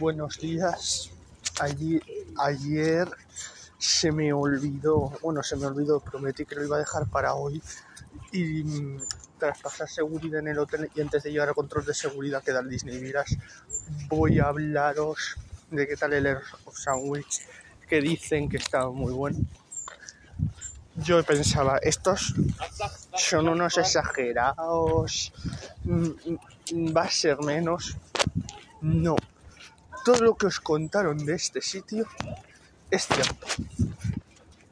Buenos días. Ayer, ayer se me olvidó, bueno, se me olvidó, prometí que lo iba a dejar para hoy. Y mm, tras pasar seguridad en el hotel y antes de llegar al control de seguridad que da el Disney Viras, voy a hablaros de qué tal el Air Sandwich, que dicen que está muy bueno. Yo pensaba, estos son unos exagerados, mm, mm, va a ser menos. No, todo lo que os contaron de este sitio es cierto.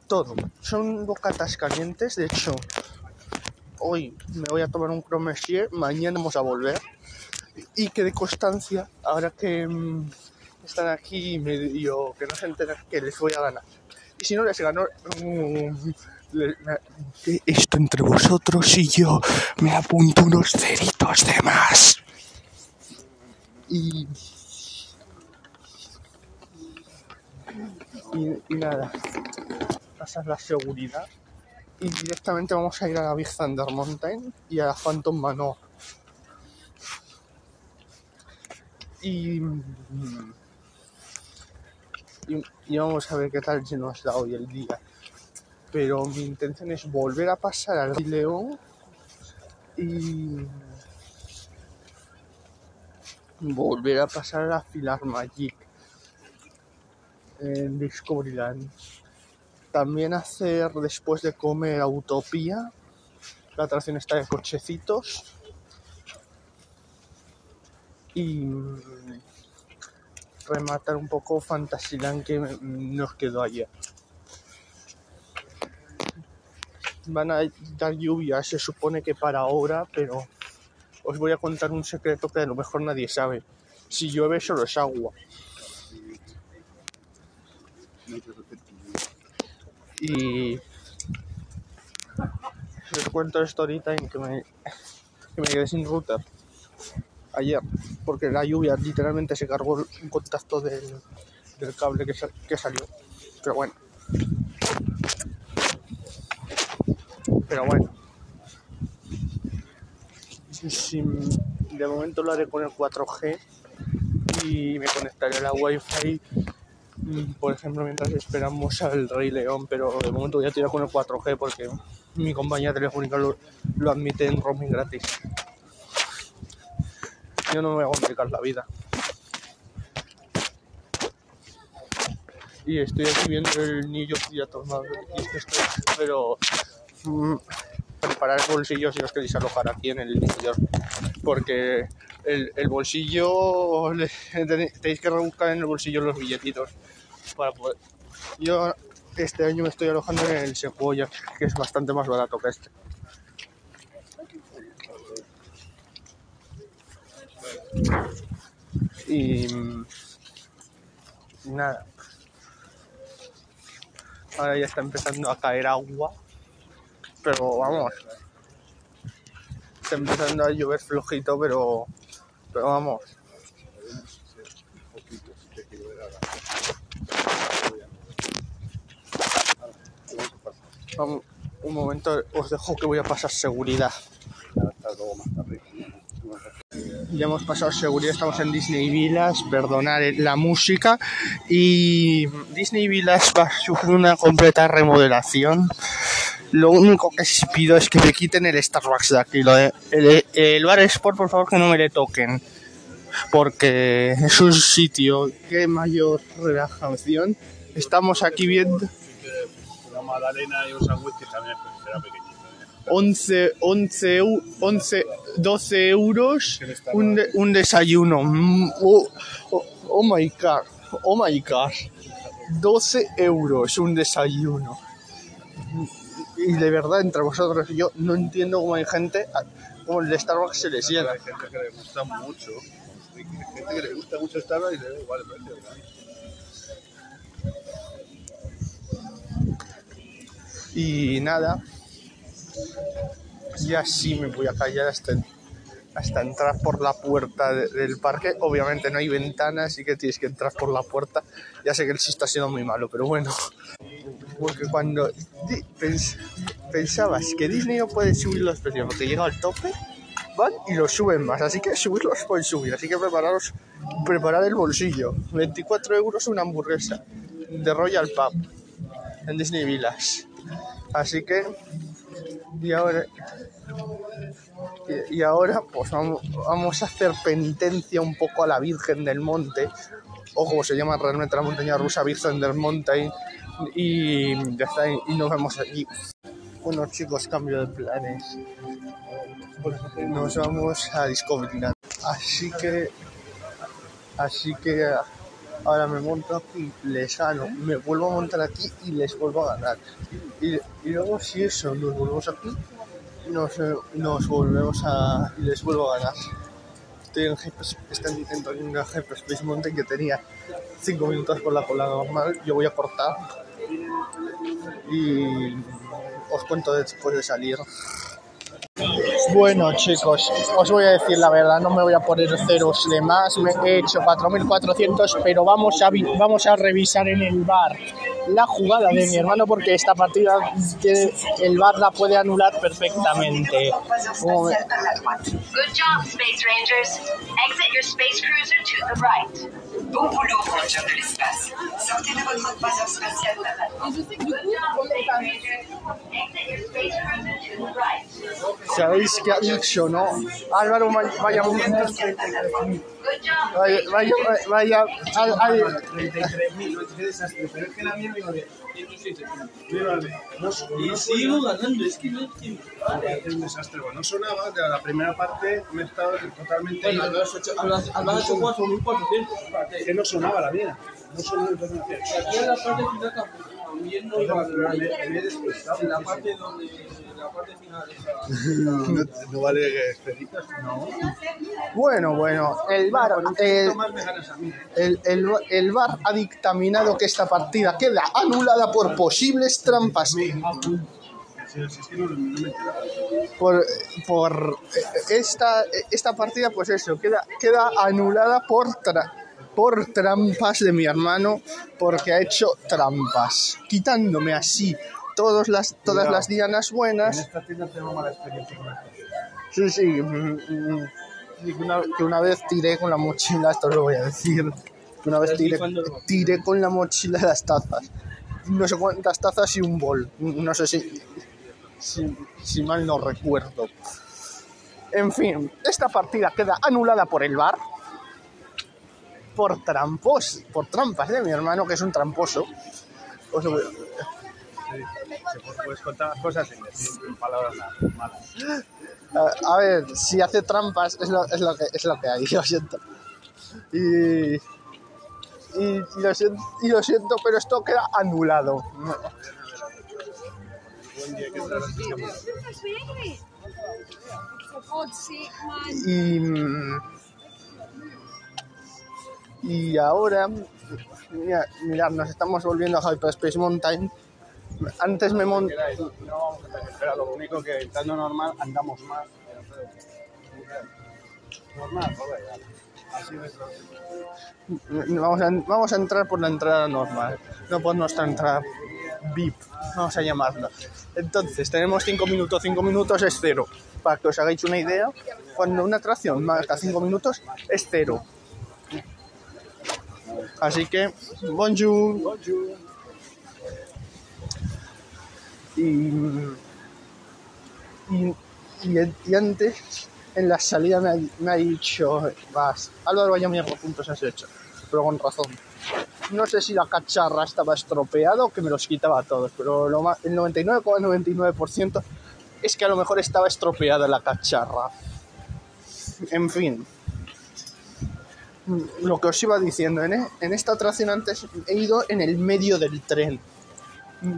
Todo. Son bocatas calientes, de hecho, hoy me voy a tomar un cromesier, mañana vamos a volver. Y que de constancia, ahora que mm, están aquí medio que no se enteran que les voy a ganar. Y si no les gano, mm, esto entre vosotros y yo me apunto unos ceritos de más. Y, y, nada, pasar la seguridad y directamente vamos a ir a la Big Thunder Mountain y a la Phantom Manor. Y, y, vamos a ver qué tal se nos da hoy el día. Pero mi intención es volver a pasar al León y volver a pasar a Filar Magic en Discoveryland. También hacer después de comer Utopía. La atracción está de cochecitos. Y mm, rematar un poco Fantasyland que me- nos quedó ayer. Van a dar lluvia, se supone que para ahora, pero os voy a contar un secreto que a lo mejor nadie sabe. Si llueve solo es agua. Y les cuento esto ahorita en que me, que me quedé sin router ayer, porque la lluvia literalmente se cargó un contacto del, del cable que, sa- que salió. Pero bueno. Pero bueno. Sí, de momento lo haré con el 4G y me conectaré a la Wi-Fi, por ejemplo, mientras esperamos al Rey León, pero de momento voy a tirar con el 4G porque mi compañía telefónica lo, admite en roaming gratis. Yo no me voy a complicar la vida. Y estoy aquí viendo el niño ya tomado, pero mm, preparar el bolsillo si os queréis alojar aquí en el interior. Porque el, bolsillo, tenéis que rebuscar en el bolsillo los billetitos para poder. Yo este año me estoy alojando en el Sequoia, que es bastante más barato que este. Y mm, nada. Ahora ya está empezando a caer agua. Pero vamos. Está empezando a llover flojito, pero. Pero vamos. Vamos, Un momento, os dejo que voy a pasar seguridad. Ya hemos pasado seguridad, estamos en Disney Villas, perdonad la música. Y Disney Villas va a sufrir una completa remodelación. Lo único que pido es que me quiten el Starbucks de aquí. Lo de- el, el bar Sport, por favor, que no me le toquen. Porque es un sitio que mayor relajación. Estamos aquí viendo Una magdalena y un sándwich que también será pequeñito. ¿eh? 11, 11, eu- 11 12 euros un, de- un desayuno. Mm, Oh, oh, oh my god, oh my god. 12 euros un desayuno. Y de verdad, entre vosotros y yo, no entiendo cómo hay gente, como el de Starbucks se les llena. Hay gente que le gusta mucho. Hay gente que le gusta mucho Starbucks y le da igual el precio. ¿verdad? Y nada, ya sí me voy a callar hasta, hasta entrar por la puerta de- del parque. Obviamente no hay ventanas, así que tienes que entrar por la puerta. Ya sé que el sí está siendo muy malo, pero bueno. Porque cuando pensabas que Disney no puede subir los precios porque llega al tope, van y los suben más. Así que subirlos pueden subir. Así que prepararos, preparar el bolsillo. 24 euros una hamburguesa de Royal Pub en Disney Villas. Así que, y ahora, y, y ahora pues vamos, a hacer penitencia un poco a la Virgen del Monte, o como se llama realmente la montaña rusa Virgen del Monte, y ya está, y nos vemos allí. Bueno chicos, cambio de planes. Nos vamos a Discoveryland. Así que, así que ahora me monto aquí, les gano, me vuelvo a montar aquí y les vuelvo a ganar. Y, y luego si eso, nos volvemos aquí, nos, eh, nos volvemos a... y les vuelvo a ganar. Estoy en Hyper, está intento en Hyperspace Mountain que tenía 5 minutos por la cola normal, yo voy a cortar y os cuento después de salir. Bueno chicos, os voy a decir la verdad, no me voy a poner ceros de más, me he hecho 4.400, pero vamos a, vamos a revisar en el bar la jugada de mi hermano porque esta partida que el bar la puede anular perfectamente. Como ve- Good job, Space Rangers. Exit your space cruiser to the right. Bon boulot, Ranger de l'espace. Sortez de votre croiseur spatial Nana. Good job, Space Rangers. Exit your space cruiser to the right. ¿Sabéis qué ha dicho, no? Álvaro, vaya, vaya, job, vaya, vaya, vaya, ay, ay, 33.000, qué desastre, pero es que la mía me iba bien. Y sigo ganando, es que no. Es un desastre. Bueno, no sonaba, de la primera parte me he estado totalmente. Bueno, al has hecho, al has- al has hecho 4.400. que no sonaba la mía. No sonaba Aquí en la parte final también no iba a Pero me, me he despistado. En la parte donde, la parte final esa. No, no vale no. Bueno, bueno, el a mí. el, el, el VAR ha dictaminado que esta partida queda anulada por posibles trampas. Por, por eh, esta, esta partida, pues eso, queda, queda anulada por, tra- por trampas de mi hermano, porque ha hecho trampas, quitándome así todas las, todas las dianas En buenas. esta tienda tengo mala experiencia con esto. Sí, sí. mm, mm, sí, que una, que una vez tiré con la mochila, esto lo voy a decir. Que una vez tiré, tiré con la mochila las tazas. No sé cuántas tazas y un bol. No sé si, si, si mal no recuerdo. En fin, esta partida queda anulada por el bar. Por trampos, por trampas de mi hermano, que es un tramposo. Se pu- puedes contar las cosas sin decir palabras malas. A, a ver, si hace trampas es lo, es lo, que, es lo que hay, lo siento. Y, y, y lo siento, y lo siento, pero esto queda anulado. Buen día, ¿qué tal? Y, y ahora, mira, mirad, nos estamos volviendo a Hyperspace Mountain. Antes me monté... No vamos a tener, pero lo único que estando normal andamos más. Normal. Así Vamos a, vamos a entrar por la entrada normal, no por nuestra entrada VIP, vamos a llamarla. Entonces, tenemos 5 minutos, 5 minutos es cero. Para que os hagáis una idea, cuando una atracción marca 5 minutos es cero. Así que, bonjour. Y, y, y, y antes, en la salida me ha, me ha dicho, vas, Álvaro, vaya mierda puntos has hecho, pero con razón. No sé si la cacharra estaba estropeada o que me los quitaba a todos, pero lo ma- el 99,99% es que a lo mejor estaba estropeada la cacharra. En fin. Lo que os iba diciendo, en, e- en esta atracción antes he ido en el medio del tren.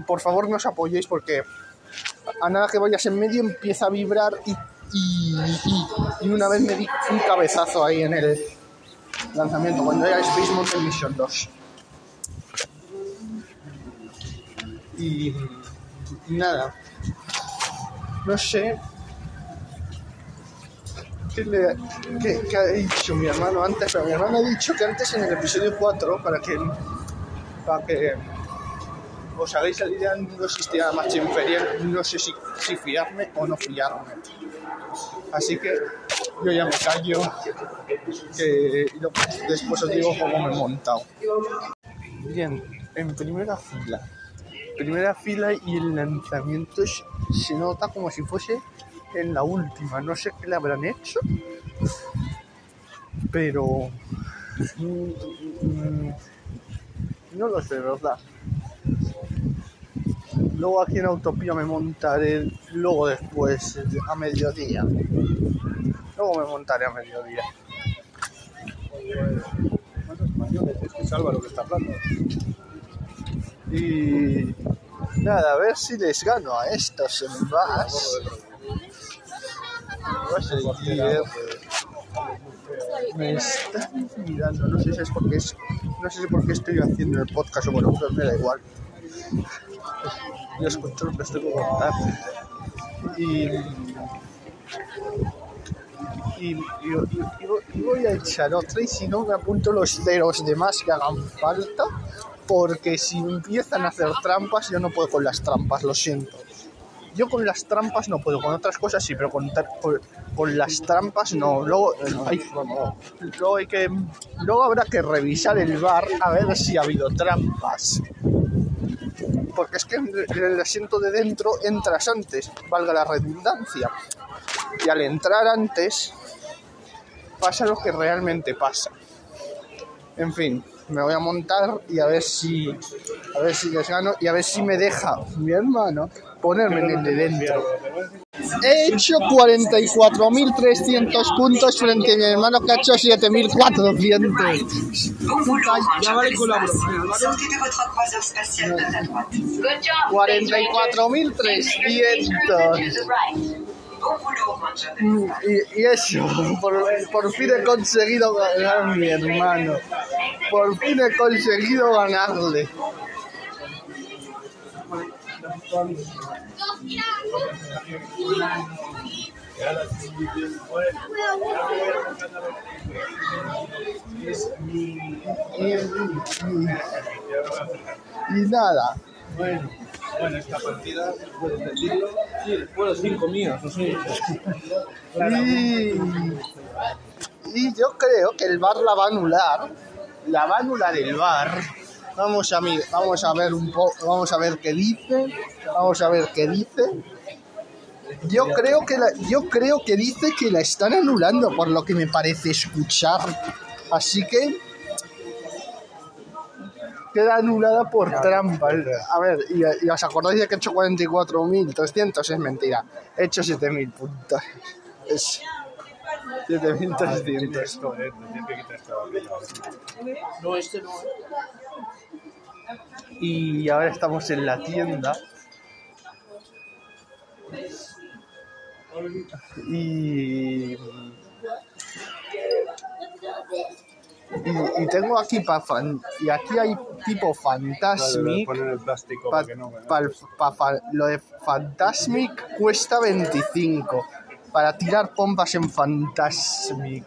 Por favor no os apoyéis porque a nada que vayas en medio empieza a vibrar y, y, y- y una vez me di un cabezazo ahí en el lanzamiento cuando era Space Mountain Mission 2 y, nada. No sé. Qué, le- qué ha dicho mi hermano antes pero mi hermano ha dicho que antes en el episodio 4 para que para que os hagáis la idea, no existía la marcha inferior, no sé si, si fiarme o no fiarme. Así que yo ya me callo, que y lo- después os digo cómo me he montado. Bien, en primera fila. Primera fila y el lanzamiento se nota como si fuese en la última. No sé qué le habrán hecho, pero mm, mm, no lo sé, ¿verdad? Luego aquí en Autopía me montaré, luego después a mediodía. Luego me montaré a mediodía. Más españoles, es que es Álvaro que está hablando. Y nada, a ver si les gano a estos en más. Me están mirando, no sé si es porque es, no sé si porque estoy haciendo el podcast o bueno, pero me da igual. Yo escucho lo que estoy contar. Y y, y- y- voy- a echar otra y si no me apunto los de más que hagan falta porque si empiezan a hacer trampas yo no puedo con las trampas, lo siento. Yo con las trampas no puedo, con otras cosas sí, pero con, con, con las trampas no. Luego, hay, luego, hay que, luego habrá que revisar el bar a ver si ha habido trampas. Porque es que en el asiento de dentro entras antes, valga la redundancia. Y al entrar antes pasa lo que realmente pasa. En fin, me voy a montar y a ver si a ver si les gano y a ver si me deja mi hermano ponerme en el de dentro. He hecho 44.300 puntos frente a mi hermano que ha hecho 7.400. Bon boulot, Ya vale con la l'espace. broma, ¿vale? Sortez de votre croiseur spatial vers la droite. Good job, Space Rangers. 44.300. Exit your space cruiser to the right. Bon boulot, Ranger de l'espace. Y, y eso, por, por fin he conseguido ganar a mi hermano. Por fin he conseguido ganarle. Y, nada, Bueno, bueno, esta partida, puedes decirlo. Sí, bueno, cinco míos, no sé. Y, y yo creo que el bar la va a anular. La va a anular el bar. Vamos a, mi- vamos a ver un poco, vamos a ver qué dice. Vamos a ver qué dice. Yo creo que la- yo creo que dice que la están anulando por lo que me parece escuchar. Así que queda anulada por trampa. A ver, y, y os acordáis de que he hecho 44.300, es mentira. He hecho 7.000 puntos. Es 7.300. Esto, eh, siempre que te has quedado aquí. No, este no. Y ahora estamos en la tienda. Y, y, y tengo aquí para y aquí hay tipo Fantasmic. Pa- para no pa- lo de Fantasmic cuesta 25 para tirar pompas en Fantasmic.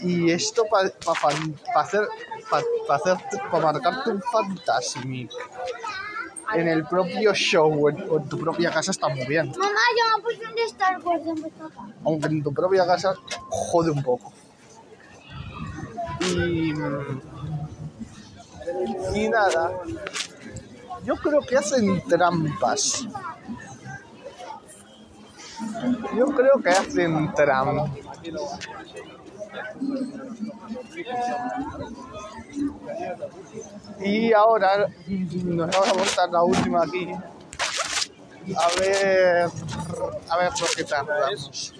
Y esto para hacer para hacer para marcarte un Fantasmic en el propio show o en, o en tu propia casa está muy bien. Mamá, yo me puse un Star Wars aunque en tu propia casa jode un poco. Y, y nada, yo creo que hacen trampas. Yo creo que hacen trampas. Y ahora nos vamos a montar la última aquí. A ver, a ver por qué tardamos.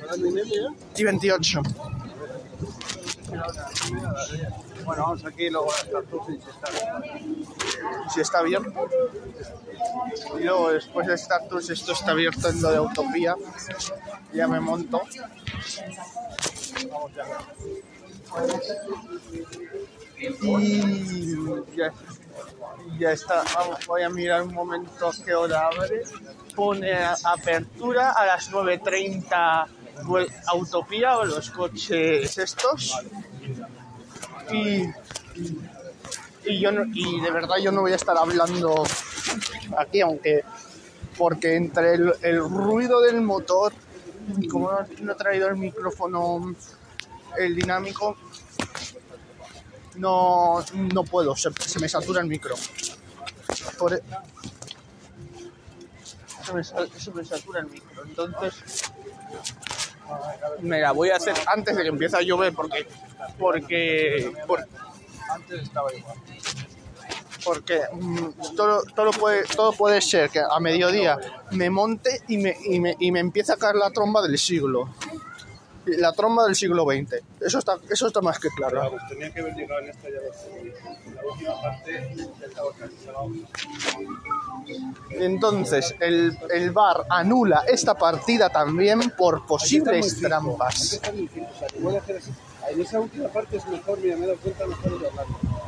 Y 28. Bueno, vamos aquí, luego y si está Si está abierto. Y luego después de Status, esto está abierto en lo de Utopía. Ya me monto. Y ya, ya está. Vamos, voy a mirar un momento qué hora abre. Pone apertura a las 9.30 vuel- Utopía o los coches estos. Y y yo no- y de verdad yo no voy a estar hablando aquí aunque porque entre el, ruido del motor y como no, no he traído el micrófono, el dinámico, no, no puedo, se, me satura el micro. E- se, me, se me satura el micro, entonces me la voy a hacer antes de que empiece a llover porque porque por- Antes estaba igual. Porque mm, todo, todo, puede, todo puede ser que a mediodía me monte y me, y, me, y me empiece a caer la tromba del siglo. La tromba del siglo XX. Eso está, eso está más que claro. Pero pues, tenía que haber llegado en esta ya La última parte. Entonces, el, el VAR anula esta partida también por posibles trampas. En esa última parte es mejor, mira, me he dado cuenta mejor de hablarlo.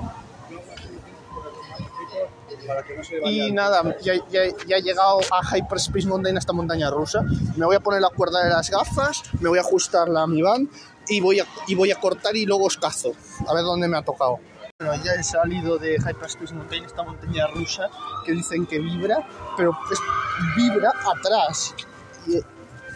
Para que no se vaya Y nada, ya, ya, ya he llegado a Hyperspace Mountain, esta montaña rusa. Me voy a poner la cuerda de las gafas, me voy a ajustarla a mi van y voy a, y voy a cortar y luego os cazo. A ver dónde me ha tocado. Bueno, ya he salido de Hyperspace Mountain, esta montaña rusa que dicen que vibra, pero es, vibra atrás. Y he,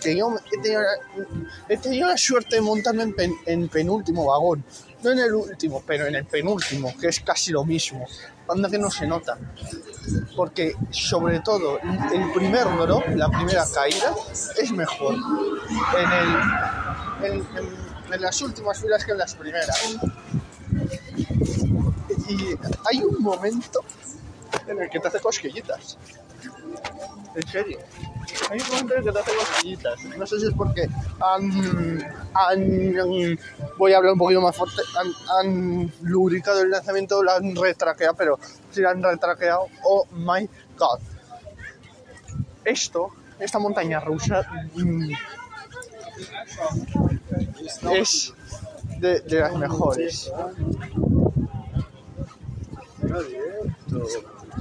tenido, he, tenido, la- he tenido la suerte de montarme en, pen- en penúltimo vagón. No en el último, pero en el penúltimo, que es casi lo mismo. Anda que no se nota porque sobre todo el primer drop, la primera caída, es mejor en, en las últimas filas que en las primeras. Y hay un momento en el que te hace cosquillitas. En serio. Hay un el que te hace cosquillitas. No sé si es porque han, han- voy a hablar un poquito más fuerte, han, lubricado el lanzamiento, lo han retraqueado, pero si lo han retraqueado, oh my god. Esto, esta montaña rusa, mm, es de las mejores.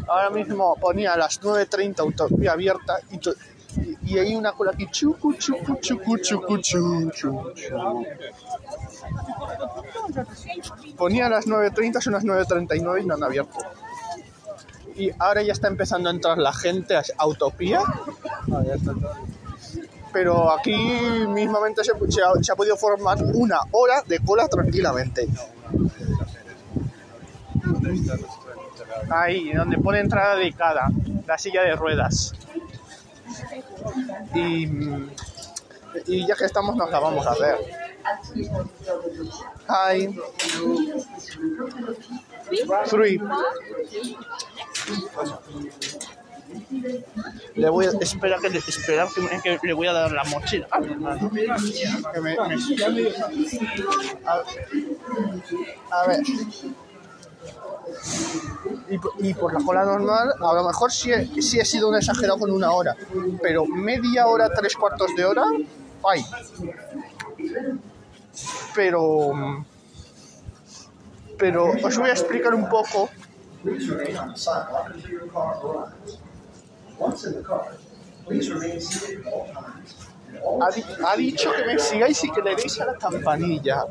Ahora mismo ponía a las 9.30 autovía abierta y, y, y hay una cola aquí chucu, chucu, chucu, chucu, chu, chu, chu. Ponía a las 9.30, son las 9.39 y no han abierto. Y ahora ya está empezando a entrar la gente a Autopía. Pero aquí mismamente se ha, se ha podido formar una hora de cola tranquilamente. Ahí, donde pone entrada dedicada, la silla de ruedas. Y, y ya que estamos, nos la vamos a ver. Hi. Three. Le voy a esperar que esperar que, le voy a dar la mochila a mi hermano. Que me- me- a, a ver. Y, por- la cola normal, a lo mejor sí he, sí he sido un exagerado con una hora, pero media hora, tres cuartos de hora, ay. Pero. Pero os voy a explicar un poco. Ha, ha dicho que me sigáis y que le deis a la campanilla.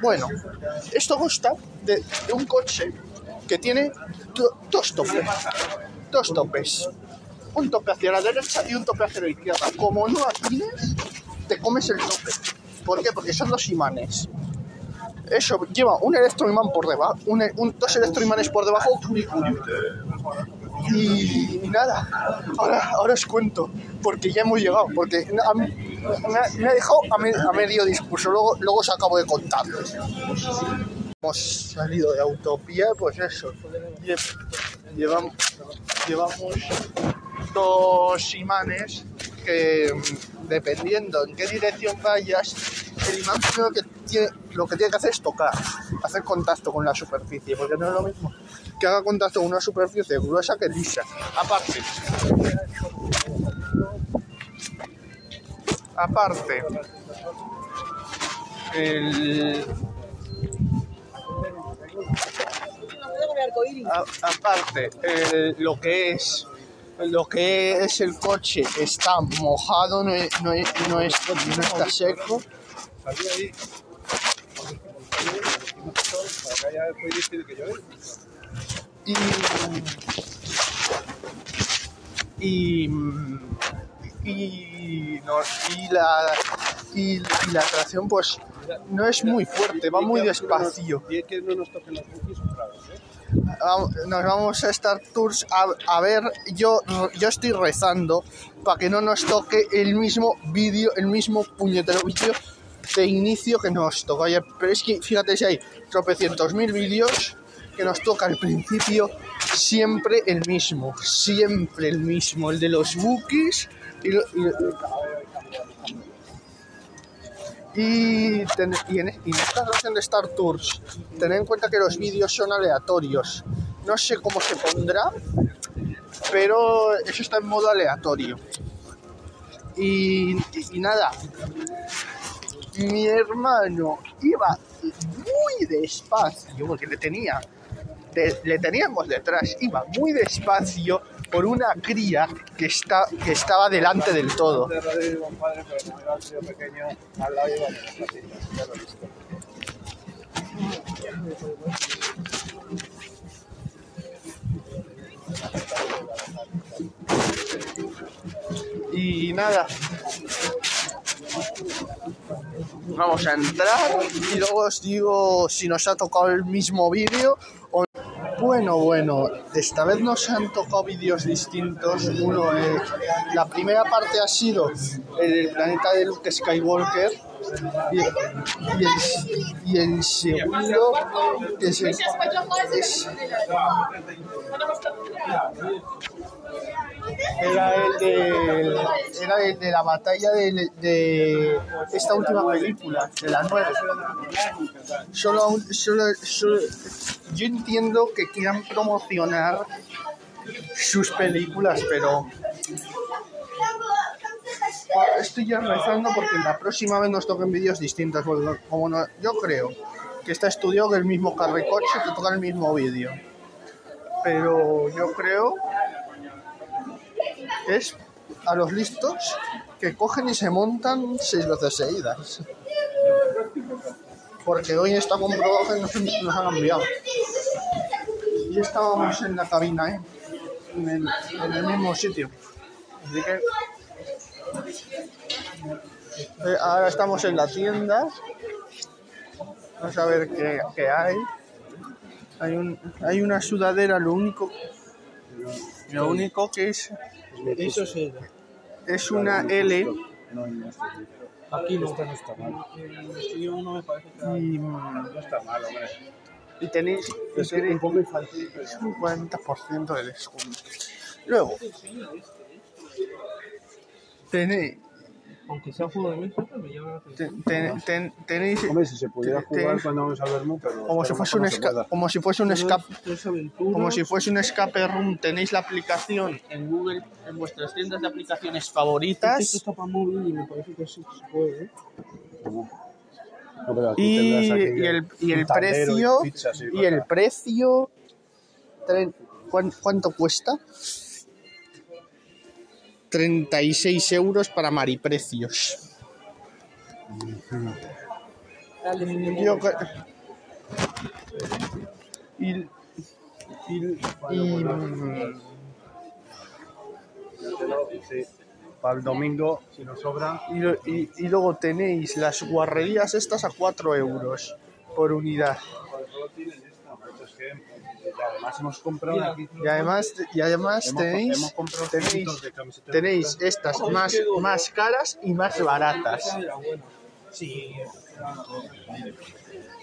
Bueno, esto consta de un coche que tiene do- dos topes. Dos topes. Un tope hacia la derecha y un tope hacia la izquierda. Como no atines, te comes el tope. ¿Por qué? Porque son dos imanes. Eso lleva un electroimán por debajo, un, un- dos electroimanes por debajo y, y nada, ahora, ahora os cuento, porque ya hemos llegado, porque me, ha- dejado a medio discurso, luego, luego os acabo de contar. Salido de Utopía, pues eso, lle- llevamos, llevamos dos imanes que mm, dependiendo en qué dirección vayas, el imán primero que tiene, lo que tiene que hacer es tocar, hacer contacto con la superficie, porque no es lo mismo que haga contacto con una superficie gruesa que lisa. Aparte, aparte, el, a- aparte, el- lo que es lo que es el coche está mojado, no, es- no, es- no, es- no está seco. Y, y, y, no- y la, y, y la atracción pues no es muy fuerte, va muy despacio. Y es que no nos toquen los cookies otra vez, ¿eh? Nos vamos a Star Tours a, ver, yo, yo estoy rezando para que no nos toque el mismo vídeo, el mismo puñetero vídeo de inicio que nos toca. Pero es que fíjate si hay tropecientos mil vídeos que nos toca al principio siempre el mismo, siempre el mismo, el de los bookies y, lo- y- y, en, esta versión de Star Tours, tened en cuenta que los vídeos son aleatorios. No sé cómo se pondrá, pero eso está en modo aleatorio. Y, nada, mi hermano iba muy despacio, porque le tenía, le teníamos detrás, iba muy despacio por una cría que, está, que estaba delante del todo. Y nada. Vamos a entrar y luego os digo si nos ha tocado el mismo vídeo o bueno, bueno, esta vez nos han tocado vídeos distintos. Uno, eh, la primera parte ha sido el planeta de Luke Skywalker y, el, segundo es, es- era el de era el de la batalla de, de esta última película de la nueva. Solo, solo, yo entiendo que quieran promocionar sus películas pero estoy ya rezando porque la próxima vez nos toquen vídeos distintos como no, yo creo que está estudiado que el mismo carricoche te toca el mismo vídeo. Pero yo creo es a los listos que cogen y se montan seis veces seguidas. Porque hoy está comprobado que nos, nos han enviado. Y estábamos en la cabina, ¿eh? En el, en el mismo sitio. Así que. eh, ahora estamos en la tienda. Vamos a ver qué, qué hay. Hay, un, hay una sudadera, lo único, lo único que es Eso es es una L No, no está, Aquí no. no está mal. No me parece y, No está mal, hombre. y tenéis, y Es tenéis un poco infantil, pero... es un 40% de descuento. Luego, tenéis, Aunque sea juego de mesa, me llama la atención. te- te- ten- tenéis Hombre, si se pudiera jugar cuando vamos al vermú, pero... como si fuese un escape, como si fuese un escape, como si fuese un escape room, tenéis la aplicación en Google, en vuestras tiendas de aplicaciones Esto favoritas está para móvil y me parece que sí se puede. ¿eh? No, y, y el, y el precio y fichas y el precio tre- ¿cuán- ¿cuánto cuesta? 36 euros para mariprecios. Yo y, y, y. Para el domingo, si nos sobra... y- y luego tenéis las guarrerías estas a 4 euros por unidad. Es que además hemos comprado aquí... Y además, y además tenéis, hemos tenéis, de tenéis estas más, más caras y más baratas. Sí.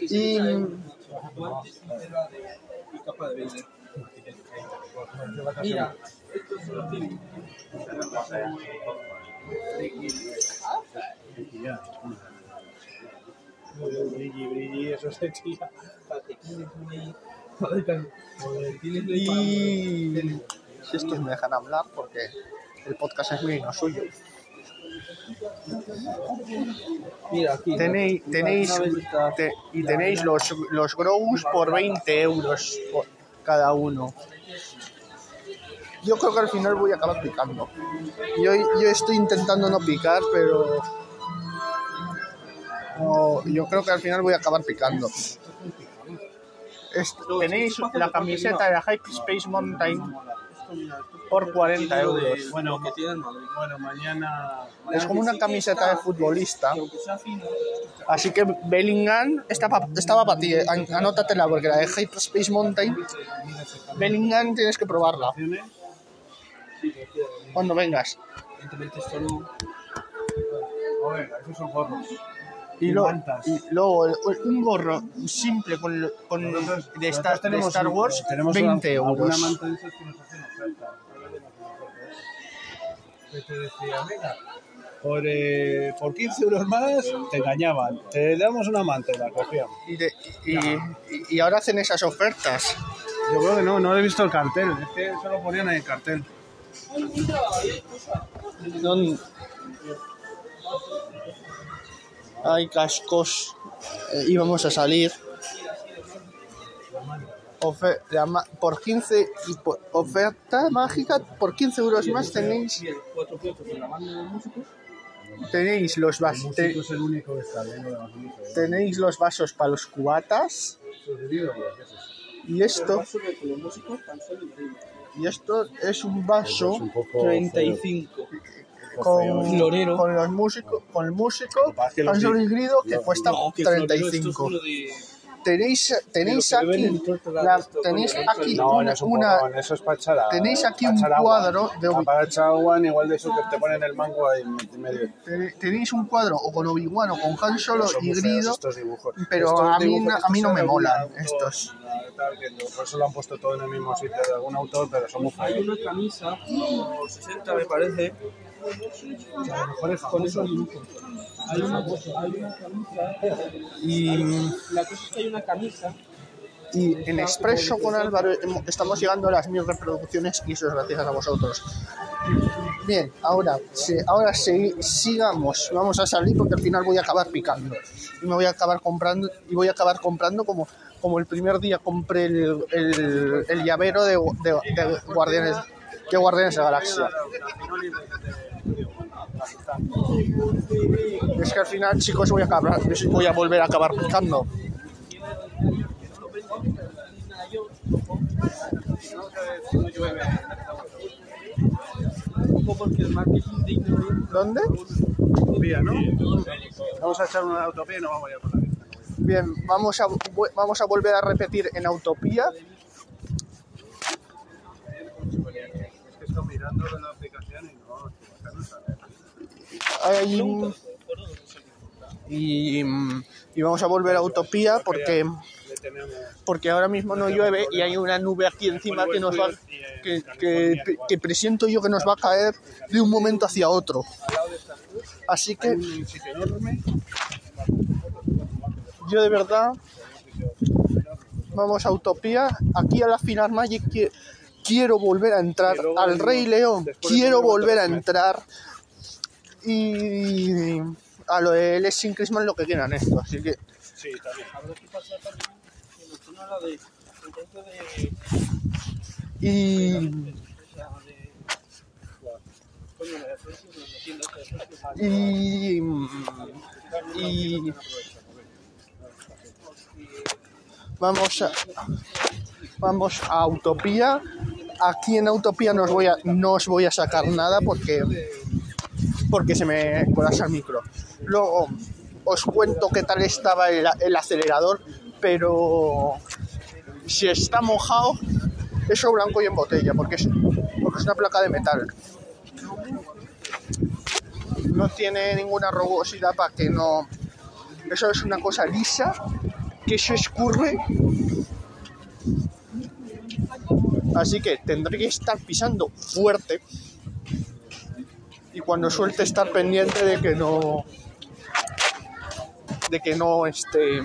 Y. Mira, eso y si estos me dejan hablar porque el podcast es mío y no suyo. Mira, aquí. Tenéis, te- y tenéis los, los grows por 20 euros por cada uno. Yo creo que al final voy a acabar picando. Yo, yo estoy intentando no picar, pero no, yo creo que al final voy a acabar picando. Es- tenéis la camiseta de la Hype Space Mountain por 40 euros. Bueno, mañana. Es como una camiseta de futbolista. Así que Bellingham pa- estaba para ti. An- Anótatela porque la de Hyperspace Mountain. Bellingham tienes que probarla cuando vengas. evidentemente solo Oiga, esos son gorros. Y, lo- mantas. y luego el- un gorro simple con, con Nosotros- de, Star, de Star Wars, tenemos 20 una- euros. Manta de esas que nos hacen oferta. Que te decía, venga, por, eh, por 15 euros más te engañaban. Te damos una manta y la cogíamos. Y, de- y- y- y ahora hacen esas ofertas. Yo creo que no, no he visto el cartel. Es que solo ponían en el cartel. Don- Hay cascos. Eh, íbamos a salir. Ofe- la ma- por 15 y por- oferta mágica por 15 euros más tenéis tenéis los vas- te- es el único que está lleno de gasolina. tenéis los vasos para los cubatas y esto y esto es un vaso 35. Con, Florero. con los músicos con el músico tan solo di- híbrido que cuesta No, que florero, esto es 35 uno de- tenéis tenéis aquí la- tenéis con el- aquí No, una, una- eso es agua. tenéis aquí un cuadro de Obi- agua, igual de eso que te ponen el mango ahí en medio. te- tenéis un cuadro o con Obi-Wan o con Han Solo y Grido pero Estos a mí a mí no me molan autor, estos. Por eso lo han puesto todo en el mismo sitio de algún autor, pero son muy Hay feos. una camisa, como 60 me parece, con esos dibujos. Hay una, hay una camisa, y, la cosa es que hay una camisa y en Expreso con Álvaro estamos llegando a las mil reproducciones y eso es gracias a vosotros bien ahora ahora sigamos vamos a salir porque al final voy a acabar picando y me voy a acabar comprando y voy a acabar comprando como como el primer día compré el, el, el llavero de, de, de guardianes de guardianes de la galaxia es que al final chicos voy a acabar voy a volver a acabar picando ¿dónde? Vamos a echar una utopía y nos vamos a ir por la vista. Bien, vamos a, vamos a volver a repetir en Autopía. Estoy mirando la aplicación y no, no sale. Ahí- y, y vamos a volver a Utopía porque, porque ahora mismo no llueve y hay una nube aquí encima que nos va que, que, que presiento yo que nos va a caer de un momento hacia otro. Así que yo de verdad vamos a Utopía. Aquí a la Final Magic quiero volver a entrar. Al Rey León quiero volver a entrar. Y a lo de Lessing Christmas lo que quieran esto. Así que Sí, también. habrá que pasar también en la de y, y, y vamos a vamos a Utopía. Aquí en Utopía no os voy a, no os voy a sacar nada porque porque se me colapsa el micro. Luego os cuento qué tal estaba el, el acelerador, pero si está mojado, eso blanco y en botella, porque es, porque es una placa de metal. No tiene ninguna rugosidad para que no. Eso es una cosa lisa, que se escurre. Así que tendré que estar pisando fuerte. Y cuando suelte estar pendiente de que no de que no este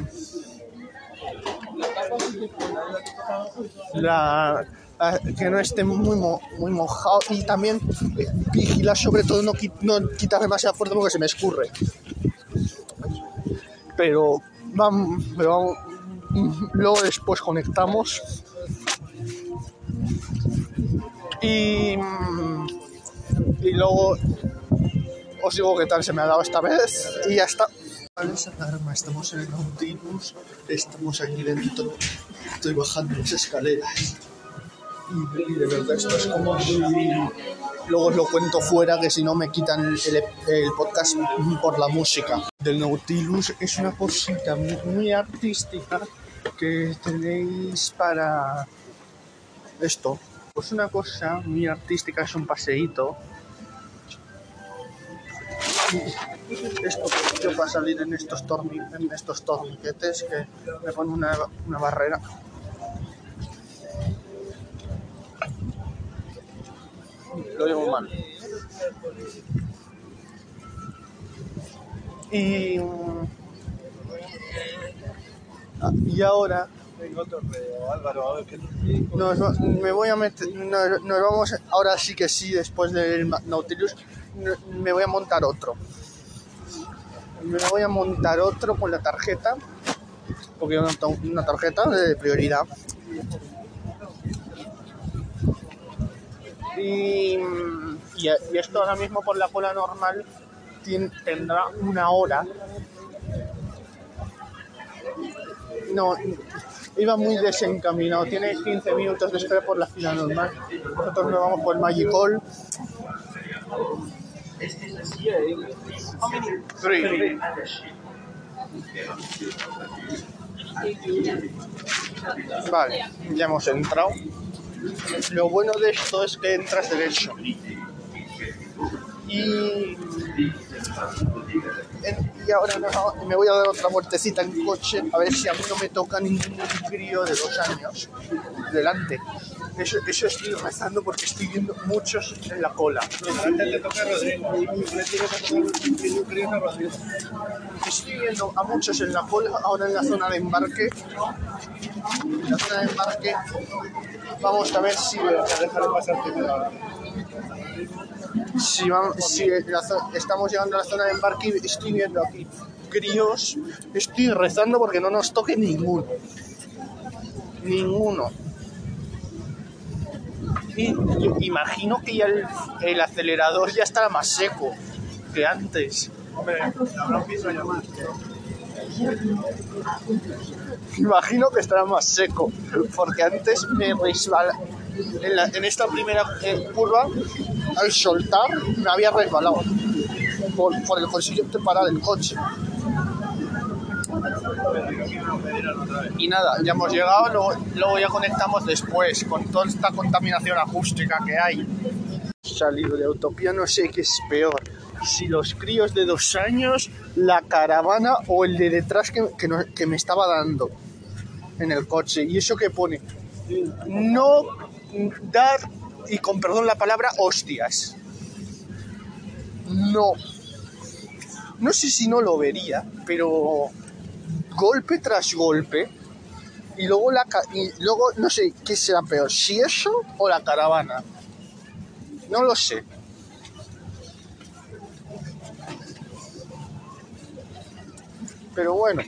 la, que no esté muy mo- muy mojado. Y también eh, vigilar sobre todo no, no quitar demasiado fuerte porque se me escurre. Pero vamos, pero vamos luego después conectamos y mm, y luego os digo qué tal se me ha dado esta vez y ya está. Estamos en el Nautilus, estamos aquí dentro, estoy bajando las escaleras. Y, de verdad esto es como. Luego os lo cuento fuera, que si no me quitan el, el podcast por la música. Del Nautilus es una cosita muy, muy artística que tenéis para esto. Pues una cosa muy artística, es un paseíto. Esto yo para salir en estos, torni en estos torniquetes que me pone una, una barrera. Lo llevo mal. Y, y ahora Álvaro, a ver qué me voy a meter, nos, vamos, ahora sí que sí, después del Nautilus, me voy a montar otro. Me voy a montar otro con la tarjeta, porque yo no una tarjeta de prioridad. Y, esto ahora mismo por la cola normal tendrá una hora. No, iba muy desencaminado. Tiene 15 minutos de espera por la fila normal. Nosotros nos vamos por Magic Hall. Three. Vale, ya hemos entrado. Lo bueno de esto es que entras derecho. Y, en- y ahora no- me voy a dar otra vueltecita en coche a ver si a mí no me toca ningún crío de dos años delante. Eso, eso estoy rezando porque estoy viendo muchos en la cola. Te toca Rodrigo. Estoy viendo a muchos en la cola, ahora en la zona de embarque. En la zona de embarque vamos a ver si, Déjale pasar primero. Si, vamos, si la estamos llegando a la zona de embarque y estoy viendo aquí críos. Estoy rezando porque no nos toque ninguno. Ninguno. Y yo imagino que ya el, el acelerador ya estará más seco que antes. Hombre, habrá un piso ya más. Imagino que estará más seco, porque antes me resbala. En, la- en esta primera eh, curva, al soltar, me había resbalado por, por el consiguiente parar el coche. Y nada, ya hemos llegado, luego, luego ya conectamos después con toda esta contaminación acústica que hay. Salido de Utopía no sé qué es peor, si los críos de dos años, la caravana o el de detrás que, que no- que me estaba dando en el coche. Y eso que pone, no dar, y con perdón la palabra, hostias. No. No sé si no lo vería, pero golpe tras golpe. Y luego, la, y luego no sé qué será peor, si eso o la caravana. No lo sé. Pero bueno.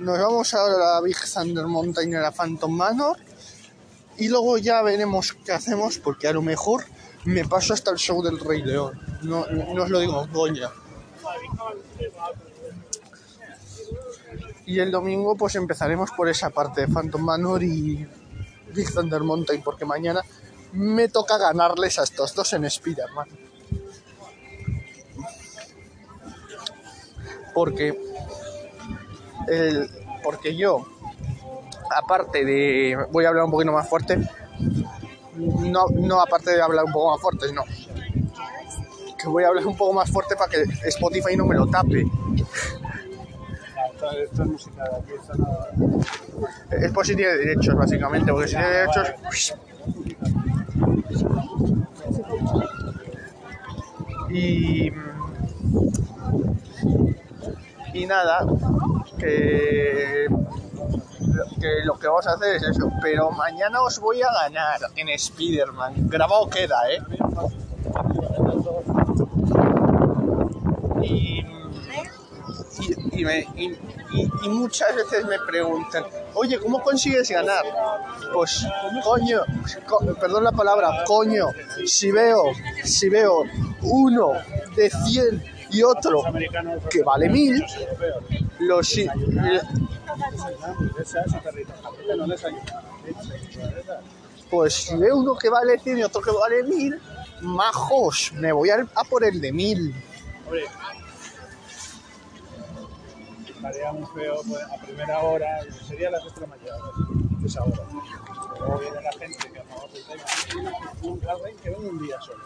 Nos vamos ahora a la Big Thunder Mountain a la Phantom Manor. Y luego ya veremos qué hacemos, porque a lo mejor me paso hasta el show del Rey León. No, no os lo digo, coña. Y el domingo pues empezaremos por esa parte de Phantom Manor y Big Thunder Mountain, porque mañana me toca ganarles a estos dos en Spider-Man. Porque, el, porque yo, aparte de, voy a hablar un poquito más fuerte, no, no aparte de hablar un poco más fuerte, no. Que voy a hablar un poco más fuerte para que Spotify no me lo tape. Esto, es música de aquí, esto no... Es por si tiene derechos, básicamente, porque si tiene derechos. Y. Y nada, que. Lo que vamos a hacer es eso. Pero mañana os voy a ganar en Spider-Man. Grabado queda, ¿eh? Y muchas veces me preguntan, oye, ¿cómo consigues ganar? Pues, coño, co- perdón la palabra, coño, si veo, si veo uno de 100 y otro que vale mil. los pues si veo uno que vale 100 y otro que vale mil, majos, me voy a, a por el de mil. Hombre, estaría muy feo pues, a primera hora, sería las extremas mayores, esa hora. Luego viene la gente que a mejor se tenga un que venga un día solo.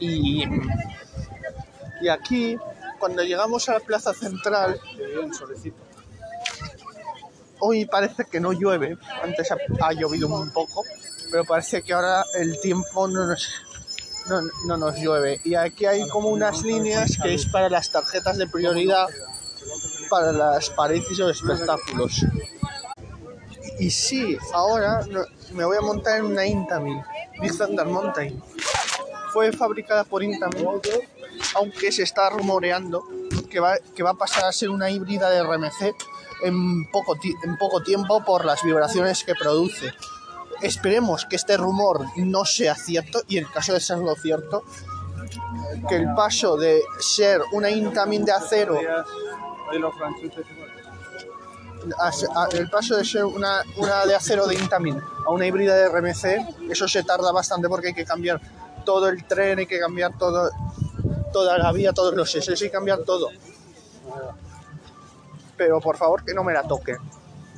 Y, y aquí, cuando llegamos a la plaza central, hoy parece que no llueve, antes ha, ha llovido un poco, pero parece que ahora el tiempo no nos, no, no nos llueve. Y aquí hay como unas líneas que es para las tarjetas de prioridad para las paredes o espectáculos. Y sí, ahora me voy a montar en una Intamin, Big Thunder Mountain. Fue fabricada por Intamin, aunque se está rumoreando que va, que va a pasar a ser una híbrida de RMC en poco, en poco tiempo por las vibraciones que produce. Esperemos que este rumor no sea cierto y en caso de serlo cierto, que el paso de ser una Intamin de acero Hoy los franceses. El paso de ser una, una de acero de Intamin a una híbrida de RMC, eso se tarda bastante porque hay que cambiar todo el tren, hay que cambiar todo, toda la vía, todos los SS, hay que cambiar todo. Pero por favor que no me la toquen.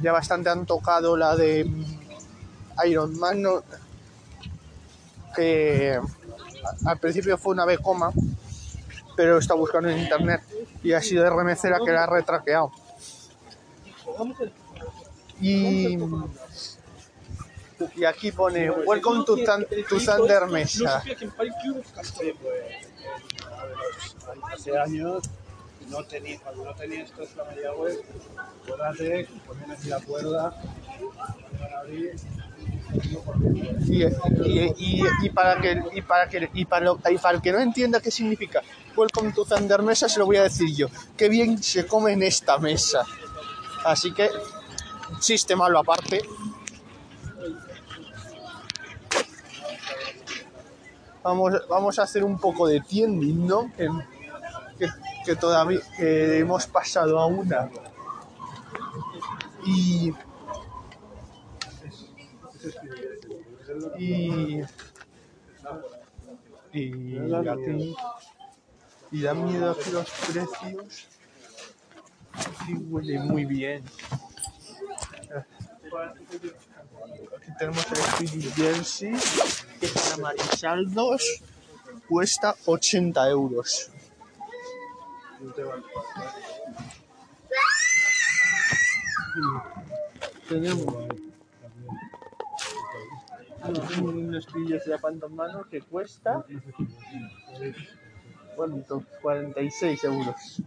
Ya bastante han tocado la de Iron Man, que al principio fue una B, pero está buscando en internet y ha sido RMC la que la ha retraqueado. Y, y aquí pone Welcome to, Thun- to Thunder Mesa. Pues, eh, hace años no tenía, cuando no tenía esto es la media web, acuérdate, ponían aquí la cuerda, abrir, Y, y- y- y para que y para que y para, lo- y para el que no entienda qué significa Welcome to Thunder Mesa se lo voy a decir yo. Qué bien se come en esta mesa. Así que chiste malo aparte. Vamos, vamos a hacer un poco de tiending, ¿no? Que, todavía hemos pasado a una. Y y y y da miedo aquí los precios huele muy bien tenemos el Speedy Jersey que para Marisaldos cuesta 80 euros tenemos un Speedy Jersey de mano que cuesta ¿Cuánto? 46 euros.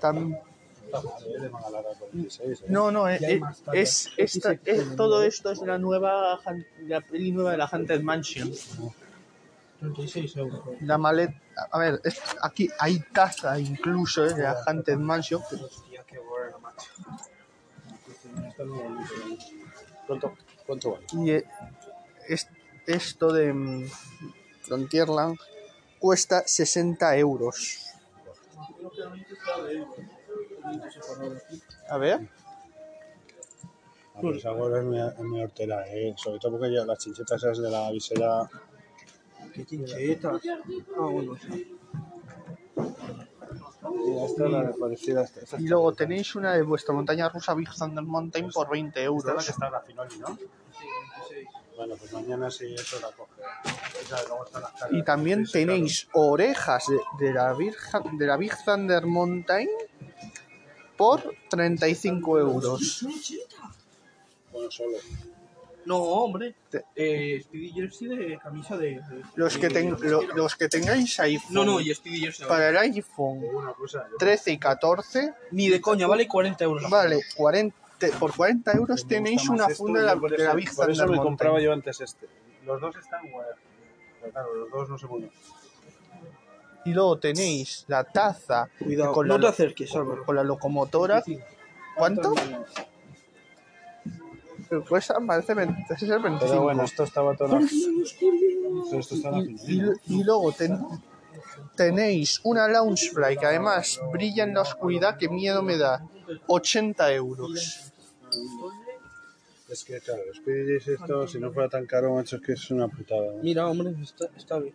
Tam- larga 46. ¿eh? no, no, es, es, es- todo esto es la nueva la peli nueva de la Haunted Mansion. 36 euros. La maleta, a ver, es- aquí hay taza incluso eh, de la Haunted Mansion. Hostia, qué bueno, macho. ¿Cuánto, cuánto vale? Y eh, es- esto de mm, Frontierland cuesta 60 euros. A ver, Ah, pues esa web es muy, es hortera, ¿eh? sobre todo porque ya las chinchetas esas de la visera Qué chinchetas. Ah, bueno, sí. Mira, esta es la de parecida a esta. Esta y luego tenéis una de vuestra montaña rusa Big Thunder Mountain por 20 esta es la euros. que está en la Finoli, ¿no? Bueno, pues mañana sí eso la coge. Esa, luego están las caras. Y también tenéis orejas de, de la Virgen, de la Big Thunder Mountain por 35 euros. Bueno, solo. No, hombre. Te- Eh, Speedy Jersey de camisa de. de- Los que, ten- lo- los que tengáis iPhone No, no, y Speedy Jersey. para el iPhone Una cosa, yo 13 y 14, Ni de coña, vale 40 euros. vale, 40, por 40 euros me tenéis una esto, funda de la, de la eso- Big Por eso me compraba yo antes este. Los dos están guay. Pero claro, los dos no se mueven. Y luego tenéis la taza Cuidado, con no la, te acerques, Álvaro. con la locomotora. ¿Cuánto? cuesta, parece 20, ese es el 25. Pero bueno, esto estaba todo en la... Esto y, y- y luego ten- tenéis una Loungefly que además brilla en la oscuridad, que miedo me da. 80 euros. Es que claro, los PDJs esto, si no fuera tan caro, macho, es que es una putada. ¿no? Mira, hombre, está, está bien.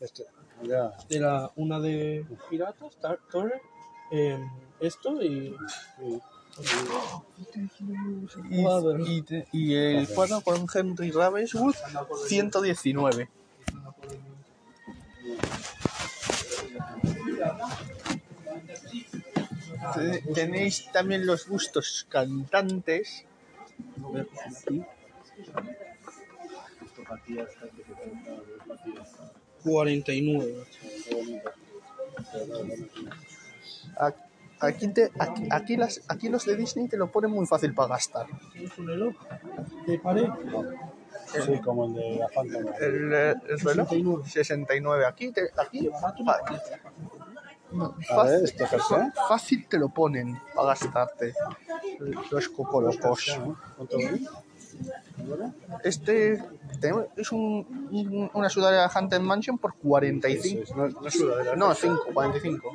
Este, ya, De la, una de piratas, Torre, eh, esto y... Y, Joder. y te- y el cuadro con Henry Ravenswood, 119. Te- Tenéis también los bustos cantantes. 49. A- Aquí, te, aquí, aquí las, aquí los de Disney te lo ponen muy fácil para gastar. ¿Tienes un reloj de pared? sí, como el de la Phantom. El, eh, el reloj 69. Aquí, te, aquí no, A ver, fácil, ¿este fácil te lo ponen para gastarte. Los cocolocos. Este tenemos- es un, un- una sudadera Haunted Mansion por 45. Sí, no, no es sudadera. No, 5, 45.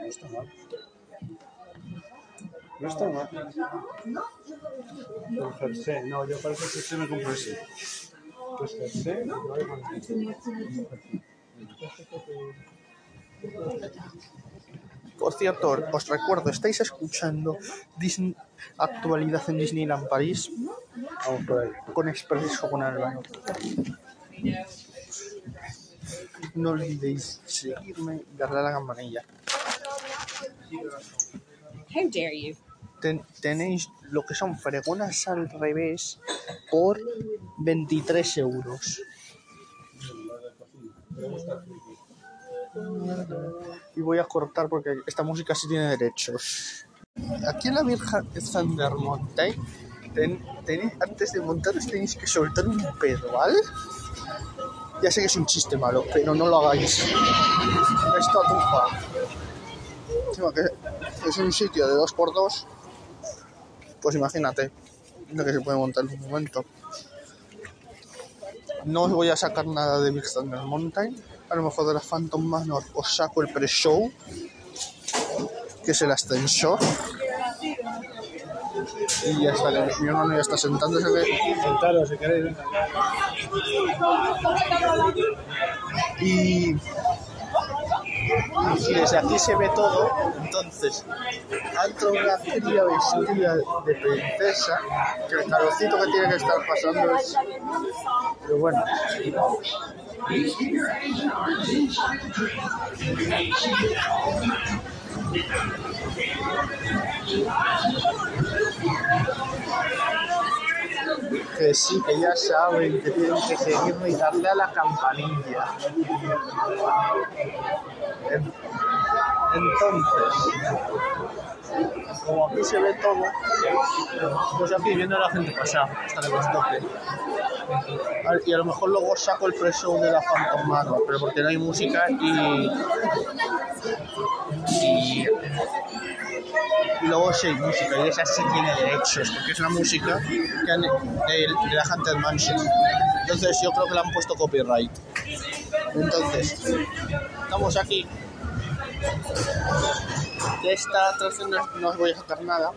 No está mal. No está mal. El jersey, no, yo para ese jersey me compro ese. Pues jersey, no hay más. Por cierto, os recuerdo, estáis escuchando Disney, actualidad en Disneyland París Vamos por ahí. con Expreso con Álvaro. No olvidéis seguirme y darle a la campanilla. How dare you? Ten- tenéis lo que son fregonas al revés por 23 euros. Y voy a cortar porque esta música sí tiene derechos. Aquí en la Virgen Thunder Mountain, ten- antes de montaros tenéis que soltar un pedo, ¿vale? Ya sé que es un chiste malo, pero no lo hagáis. Esto atufa. Encima que es un sitio de 2x2, pues imagínate lo que se puede montar en un momento. No os voy a sacar nada de Big Thunder Mountain. A lo mejor de la Phantom Manor os saco el pre-show, que es el ascensor. Y ya está, que mi hermano ya está sentándose. que- Sentaros si queréis. Y, y desde aquí se ve todo. Entonces, entra una cría vestida de princesa, que el calorcito que tiene que estar pasando es. Pero bueno. Que sí, que ya saben que tienen que seguirme y darle a la campanilla. En- Entonces, como aquí se ve todo, pues aquí viendo a la gente pasar hasta que nos toque. Y a lo mejor luego saco el pre-show de la Phantom pero porque no hay música y. Y, y luego sí música, y esa sí tiene derechos, porque es la música que han, de, de la Haunted Mansion. Entonces yo creo que le han puesto copyright. Entonces, estamos aquí. De esta atracción no, no os voy a sacar nada,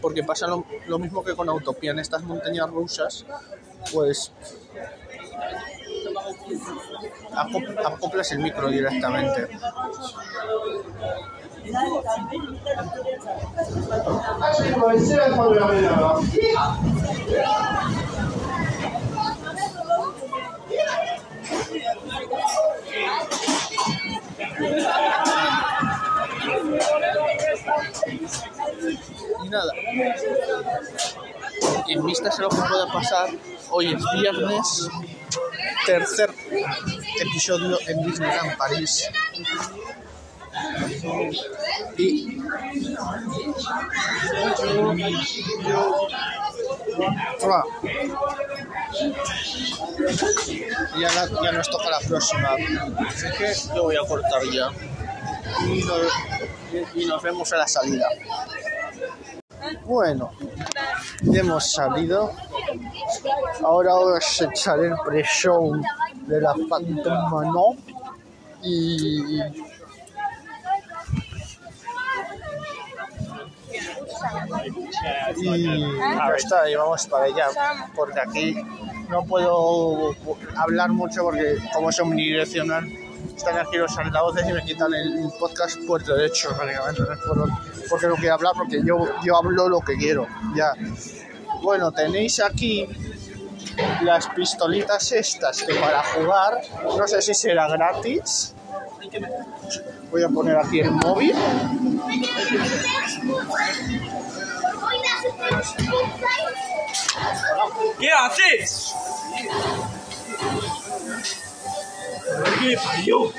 porque pasa lo, mismo que con Autopia en estas montañas rusas, pues acop- acoplas el micro directamente. Y nada, en vistas a lo que pueda pasar, hoy es viernes, tercer episodio en Disneyland París. Y. Ya, la- ya nos toca la próxima. Así que yo voy a cortar ya. Y nos, y nos vemos a la salida. Bueno, hemos salido. Ahora os echaré el pre-show de la Phantom Manor y y ya está, y vamos para allá, porque aquí no puedo hablar mucho porque como es omnidireccional, están aquí los altavoces y me quitan el podcast por derecho, prácticamente, porque no quiero hablar, porque yo, yo hablo lo que quiero, ya. Bueno, tenéis aquí las pistolitas estas que para jugar, no sé si será gratis. Voy a poner aquí el móvil. ¿Qué haces? ¿Qué parió?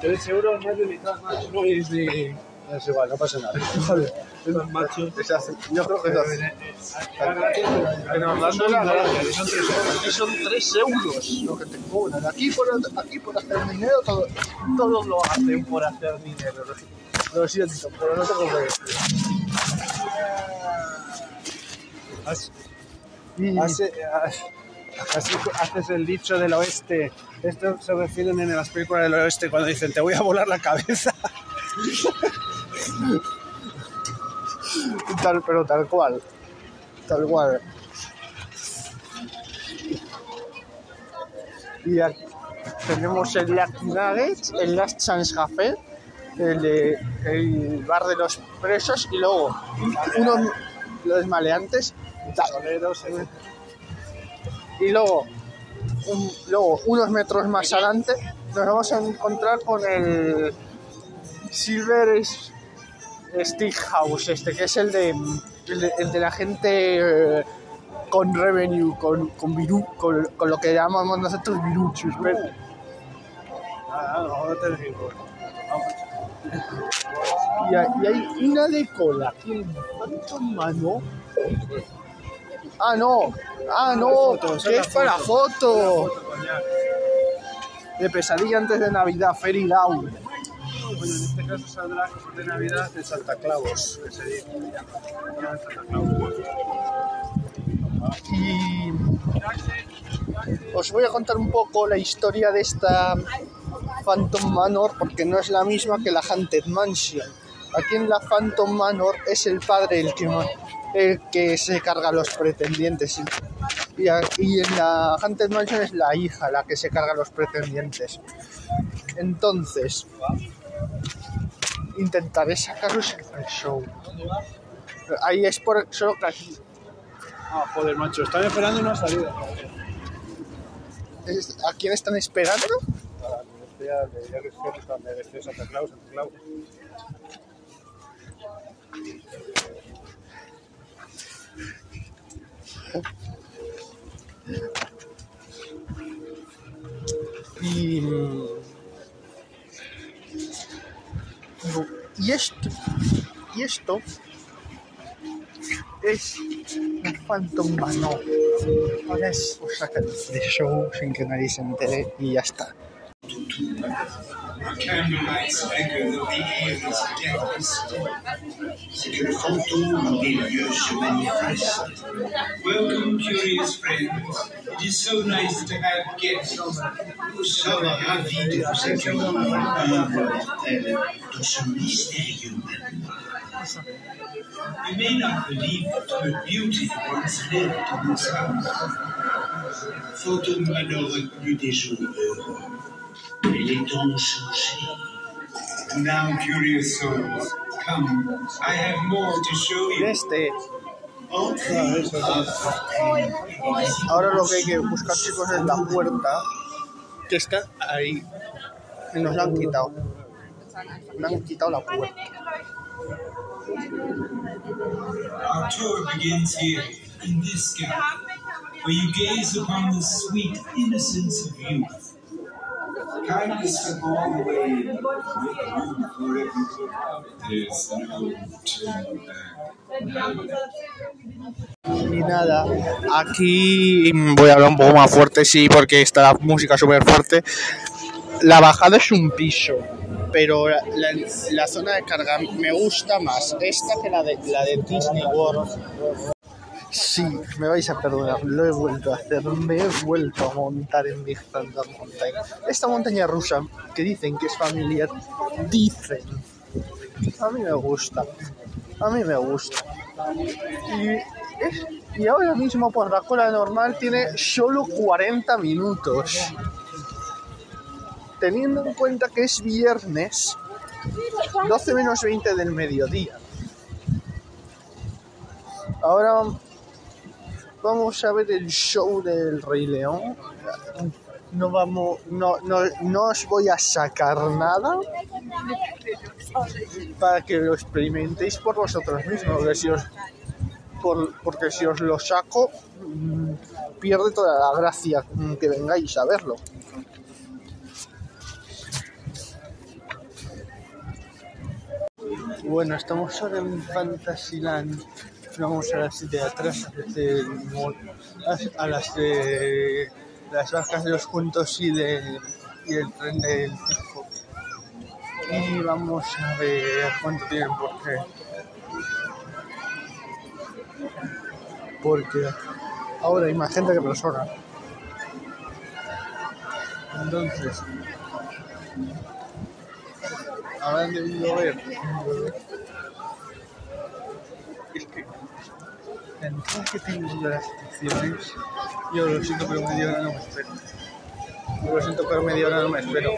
Tres euros más de mitad más. No es de. Es igual, no pasa nada. Vale. Los machos. Yo creo que es así. Pero son era gratis, gratis. son son 3 euros lo que te cobran. Aquí por, aquí por hacer dinero, todo, todos lo hacen por hacer dinero. Lo, siento, pero no. Has- Y- Hace- Así haces el dicho del oeste. Esto se refieren en las películas del oeste cuando dicen te voy a volar la cabeza. Tal, pero tal cual. Tal cual. Y aquí tenemos el Black Nuggets, el Last Chance Café, el, el bar de los presos y luego unos los maleantes. Eh. Y luego, un- luego unos metros más adelante nos vamos a encontrar con el Silver Stick House, este que es el de, el de, el de la gente eh, con revenue, con, con, viru- con, con lo que llamamos nosotros viruchos. pero- Ah, no, no te digo. Y, hay- y hay una de cola. Phantom Mano? Ah, no. Ah, no. Que es para foto. foto. Coñac. De pesadilla antes de Navidad, Fairy Down. Bueno, en este caso saldrá de Navidad de Santa Claus, que sería ya Santa Claus. Y os voy a contar un poco la historia de esta Phantom Manor porque no es la misma que la Haunted Mansion. Aquí en la Phantom Manor es el padre el que, ma- el que se carga a los pretendientes y, a- y en la Haunted Mansion es la hija la que se carga a los pretendientes. Entonces, intentaré sacaros el show. Ahí es por solo aquí Ah, joder, macho, están esperando una salida. ¿A quién están esperando? Santa Claus, Santa Claus. Y, y esto, es un Phantom Mano. Ahora es os sacar de show sin que nadie se entere y ya está. Candlelights echo the ears C'est que fantôme des lieux se manifeste. Welcome, curious friends. It is so nice to have guests. Nous sommes ravis de vous accueillir, humbles mortels, euh, dans ce mystérieux. You may not believe it, but beauty once lived in this house. Fantôme Manor inclut des jours heureux. Mais les temps ont. Now, curious souls, come. I have more to show you. este, ahora lo que hay que buscar chicos es la puerta que está ahí. Nos la han quitado. Me han quitado la puerta. Our tour begins here, in this gallery, where you gaze upon the sweet innocence of youth. Kindly step all the way with room for everyone. There's no turning back. Y nada, aquí voy a hablar un poco más fuerte, sí, porque está la música súper fuerte. La bajada es un piso, pero la, la- la zona de carga me gusta más esta que la de, la de Disney World. Sí, me vais a perdonar, lo he vuelto a hacer, me he vuelto a montar en Big Thunder Mountain. Esta montaña rusa, que dicen que es familiar, dicen. A mí me gusta, a mí me gusta. Y, es- y ahora mismo por la cola normal tiene solo 40 minutos. Teniendo en cuenta que es viernes, 12 menos 20 del mediodía. Ahora vamos a ver el show del Rey León. No vamos, no, no, no os voy a sacar nada para que lo experimentéis por vosotros mismos. Porque si os, por- porque si os lo saco, mm, pierde toda la gracia que vengáis a verlo. Bueno, estamos ahora en Fantasyland. Vamos a las de atrás, de, a las de las barcas de los cuentos y, de, y el tren del circo. Y vamos a ver cuánto tienen porque porque ahora hay más gente que personas. Entonces, habrán debido ver. Es que la entrada que tengo de las estaciones, yo lo siento, pero media hora no me espero. Yo lo siento, pero media hora no me espero.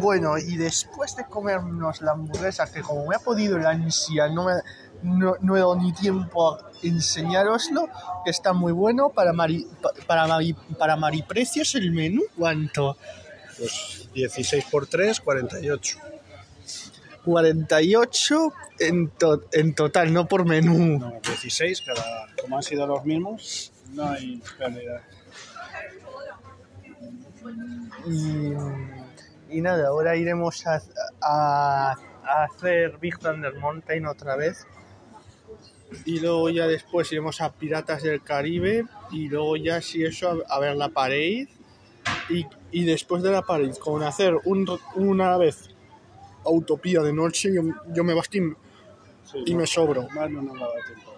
Bueno, y después de comernos la hamburguesa, que como me ha podido la ansia, no, me, no, no he dado ni tiempo a enseñároslo, que está muy bueno para Mari, pa- para Mari, para Mariprecios el menú, ¿cuánto? Pues 16 por 3, 48. 48 en, to- en total, no por menú. No, 16, cada, como han sido los mismos, no hay pérdida. Y, y nada, ahora iremos a, a- a hacer Big Thunder Mountain otra vez. Y luego ya después iremos a Piratas del Caribe. Y luego ya si eso a, a ver la parade. Y, y después de la parade, con hacer un, una vez Utopía de noche, yo, yo me bastí Sí, y no, me sobro. Más no nos va a dar tiempo.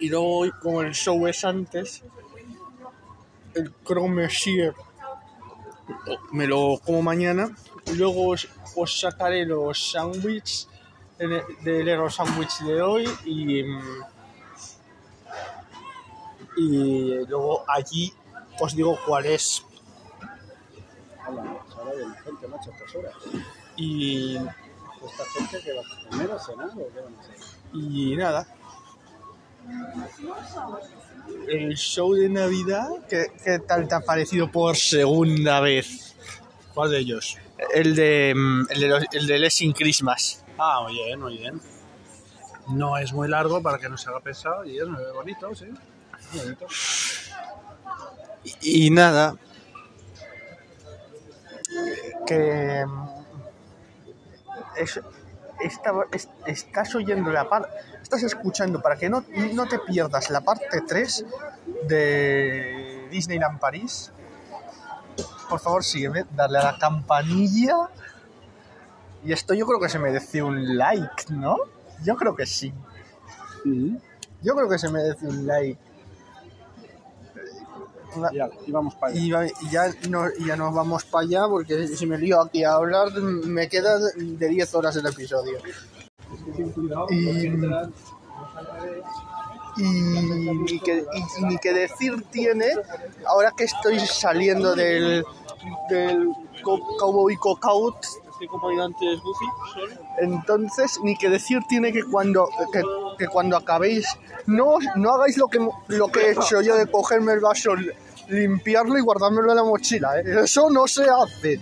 Y luego, como el show es antes, el Chrome Messier me lo como mañana. Y luego os, os sacaré los sándwiches del Hero Sandwich de hoy. Y, mm, y luego allí os digo cuál es. Hola, ahora viene gente, macho, a estas horas. Y, ¿Esta gente que va a comer a cenar o qué van a hacer? y nada. El show de Navidad, ¿qué, qué tal te ha parecido por segunda vez? ¿Cuál de ellos? El de, mm, el de, los- el de Lessing Christmas. Ah, muy bien, muy bien. No es muy largo para que no se haga pesado y es muy bonito, sí. Muy bonito. Y, y nada. Que. Mm, es- esta- es- estás oyendo la parte. Estás escuchando para que no, no te pierdas la parte 3 de Disneyland París. Por favor, sígueme, darle a la campanilla. Y esto yo creo que se merece un like, ¿no? Yo creo que sí. Yo creo que se merece un like. Ya, y vamos para allá. Y, va- y ya, no, ya nos vamos para allá porque si me lío aquí a hablar me queda de 10 horas el episodio. Y, y, ni que, y- y ni que decir tiene, ahora que estoy saliendo del, del co- Cowboy Cookout, Goofy, entonces ni que decir tiene que cuando, que, cuando acabéis, no, no hagáis lo que, lo que he hecho yo de cogerme el vaso, limpiarlo y guardármelo en la mochila. ¿eh? Eso no se hace.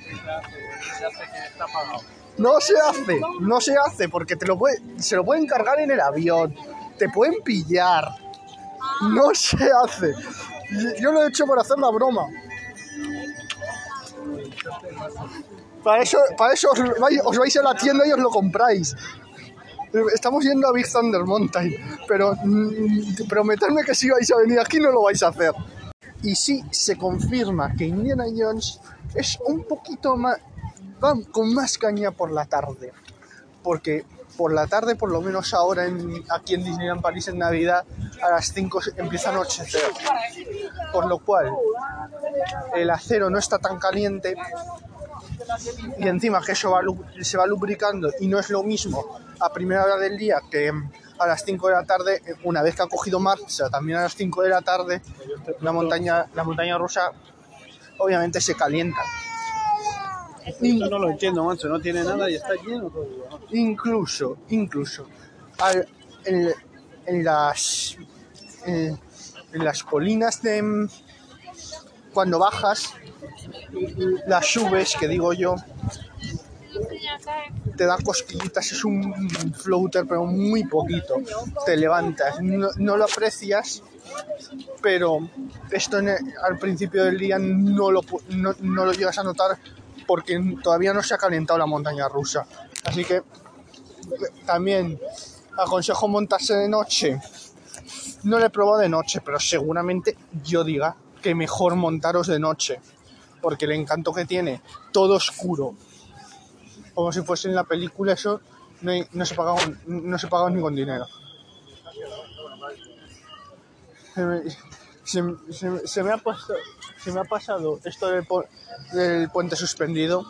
No se hace, no se hace porque te lo puede, se lo pueden cargar en el avión, te pueden pillar. No se hace. Yo lo he hecho por hacer la broma. Para eso, para eso os, vais, os vais a la tienda y os lo compráis. Estamos yendo a Big Thunder Mountain, pero mm, prometedme que si vais a venir aquí no lo vais a hacer. Y sí, se confirma que Indiana Jones es un poquito más, va con más caña por la tarde. Porque por la tarde, por lo menos ahora en- aquí en Disneyland París en Navidad, a las 5 se- empieza a anochecer. Por lo cual, el acero no está tan caliente y encima que eso va se va lubricando y no es lo mismo a primera hora del día que a las 5 de la tarde, eh, una vez que ha cogido marcha, también a las 5 de la tarde, la montaña, la montaña rusa obviamente se calienta. Esto no lo entiendo, macho. No tiene nada y está lleno todo. Incluso, incluso, al- en, en las en, en las colinas de mm, cuando bajas, las subes, que digo yo, te da cosquillitas, es un floater, pero muy poquito. Te levantas, no, lo aprecias, pero esto al principio del día no lo, no lo llegas a notar porque todavía no se ha calentado la montaña rusa. Así que también aconsejo montarse de noche. No lo he probado de noche, pero seguramente yo diga que mejor montaros de noche. Porque el encanto que tiene, todo oscuro, como si fuese en la película, eso no, hay- no se paga no se paga ni con dinero. Se me, se- se- se me ha pasado, se me ha pasado esto del, pu- del puente suspendido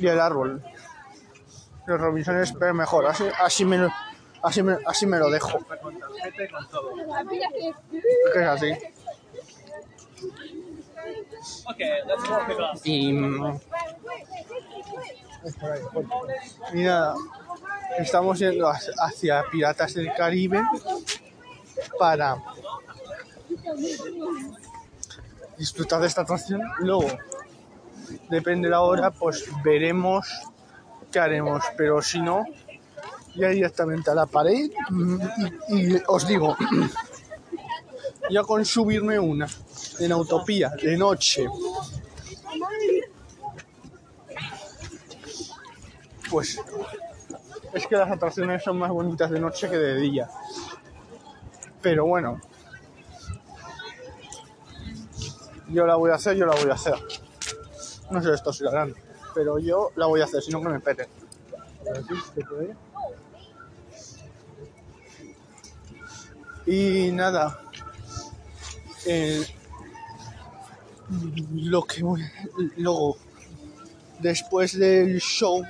y el árbol. Los Robinsones, pero mejor, así, así, me, lo- así, me, así me lo dejo. Que es así. Y, y nada, estamos yendo hacia- Piratas del Caribe para disfrutar de esta atracción. Luego, depende de la hora, pues veremos qué haremos. Pero si no, ya directamente a la pared. mm, Y, y os digo, ya con subirme una en Autopía de noche pues es que las atracciones son más bonitas de noche que de día. Pero bueno, yo la voy a hacer, yo la voy a hacer. No sé esto si lo harán, pero yo la voy a hacer, sino que me peten. Y nada, eh, lo que luego después del show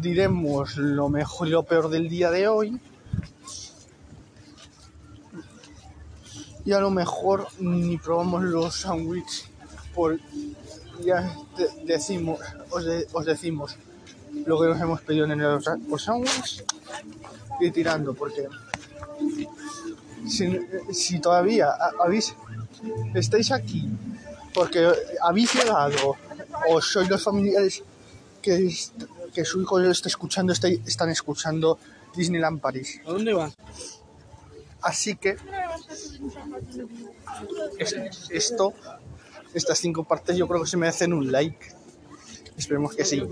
diremos lo mejor y lo peor del día de hoy. Y a lo mejor ni probamos los sándwiches por ya de- decimos os, de- os decimos lo que nos hemos pedido en el los sándwiches. Y tirando porque si, si todavía ha- habéis estáis aquí porque habéis llegado o sois los familiares que, que su hijo lo está escuchando, está- están escuchando Disneyland París. ¿A dónde vas? Así que es- esto, estas cinco partes yo creo que se merecen un like. Esperemos que sí.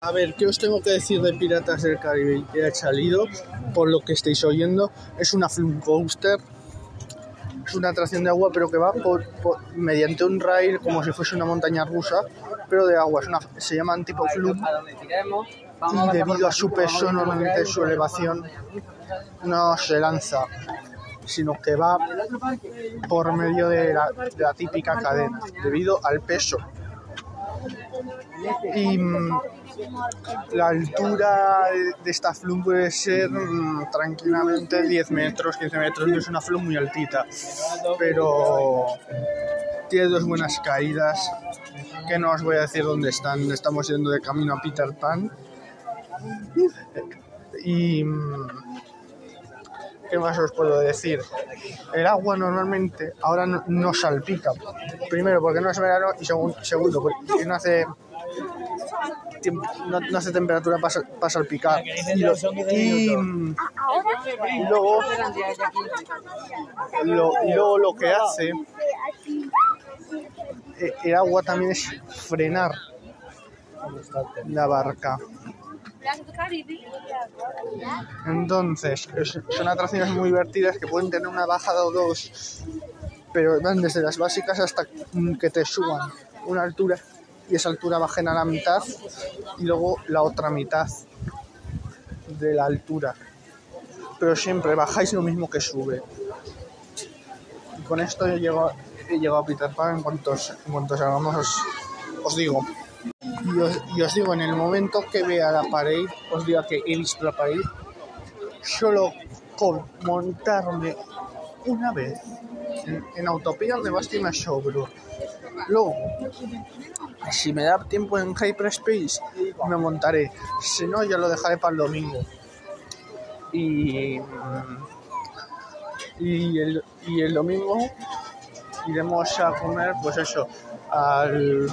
A ver, ¿qué os tengo que decir de Piratas del Caribe? Que ha salido, por lo que estáis oyendo, es una flume coaster. Es una atracción de agua, pero que va por, por- mediante un rail como si fuese una montaña rusa, pero de agua. Es una, se llaman tipo flume y debido a su peso, normalmente su elevación no se lanza, sino que va por medio de la, de la típica cadena, debido al peso. Y mm, la altura de esta flume puede ser mm, tranquilamente 10 metros, 15 metros, es una flume muy altita, pero tiene dos buenas caídas que no os voy a decir dónde están, estamos yendo de camino a Peter Pan. Y. ¿Qué más os puedo decir? El agua normalmente ahora no, salpica. Primero, porque no es verano, y segun- segundo, porque no hace. no, hace temperatura para, para salpicar. Y, lo- luego, luego lo que hace eh, el agua también es frenar la barca. Entonces, es- son atracciones muy divertidas que pueden tener una bajada o dos, pero van desde las básicas hasta que te suban una altura y esa altura bajen a la mitad y luego la otra mitad de la altura. Pero siempre bajáis lo mismo que sube. Con esto yo llego, he llegado a Peter Pan en cuanto, en cuanto salgamos os, os digo. Y os, digo, en el momento que vea la pared, os diga que he visto la pared, solo con montarme una vez en, en Autopía de Basti me sobro. Luego, si me da tiempo en Hyperspace, me montaré. Si no, ya lo dejaré para el domingo. Y, mm, y, el, y el domingo iremos a comer, pues eso, al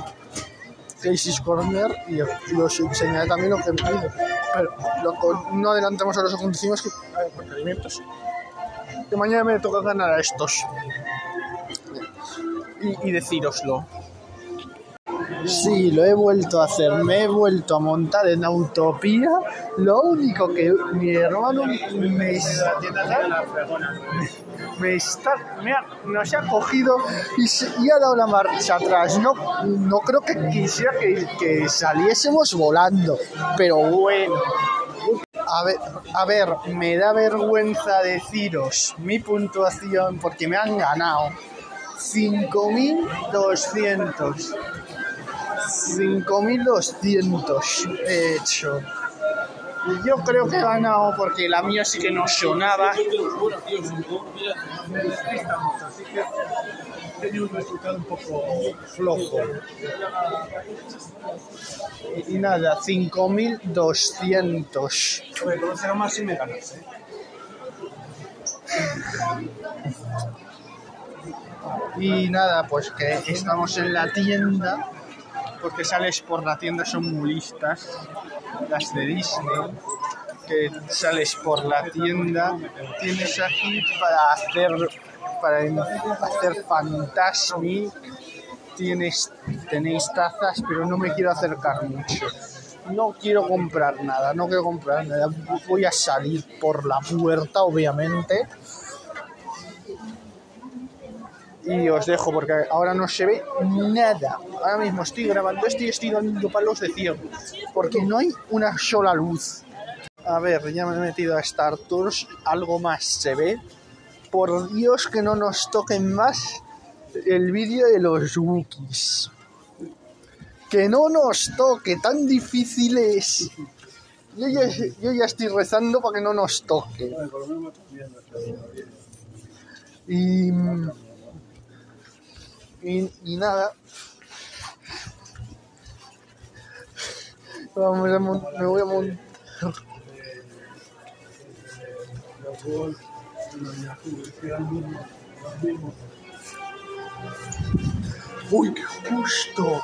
Casey's Corner y, os enseñaré también lo que he pedido. Pero no adelantemos a los acontecimientos que, a ver, acontecimientos, que mañana me toca ganar a estos. Y, y decíroslo. Sí, lo he vuelto a hacer, me he vuelto a montar en Autopía. Lo único que mi hermano me está, me está, me ha, nos ha cogido y, ha dado la marcha atrás. No, no creo que quisiera que, que saliésemos volando, pero bueno. A ver, a ver, me da vergüenza deciros mi puntuación porque me han ganado 5200. 5200 he hecho. Yo creo que he ganado porque la mía sí que no sonaba. Tenía un resultado un poco flojo. Y, nada, 5200. Oye, con cero más si me ganas, ¿eh? Y nada, pues que estamos en la tienda. Porque sales por la tienda, son muy listas. Las de Disney. Que sales por la tienda. Tienes aquí para hacer. Para hacer Fantasmic. Tienes, tenéis tazas, pero no me quiero acercar mucho. No quiero comprar nada, no quiero comprar nada. Voy a salir por la puerta, obviamente. Y os dejo porque ahora no se ve nada. Ahora mismo estoy grabando esto y estoy dando palos de ciego porque no hay una sola luz. A ver, ya me he metido a Star Tours, algo más se ve. Por Dios que no nos toquen más el vídeo de los Wookiees. Que no nos toque, tan difícil es. Yo ya, yo ya estoy rezando para que no nos toque. Y, y, nada. Vamos a me voy a montar. Uy, qué justo.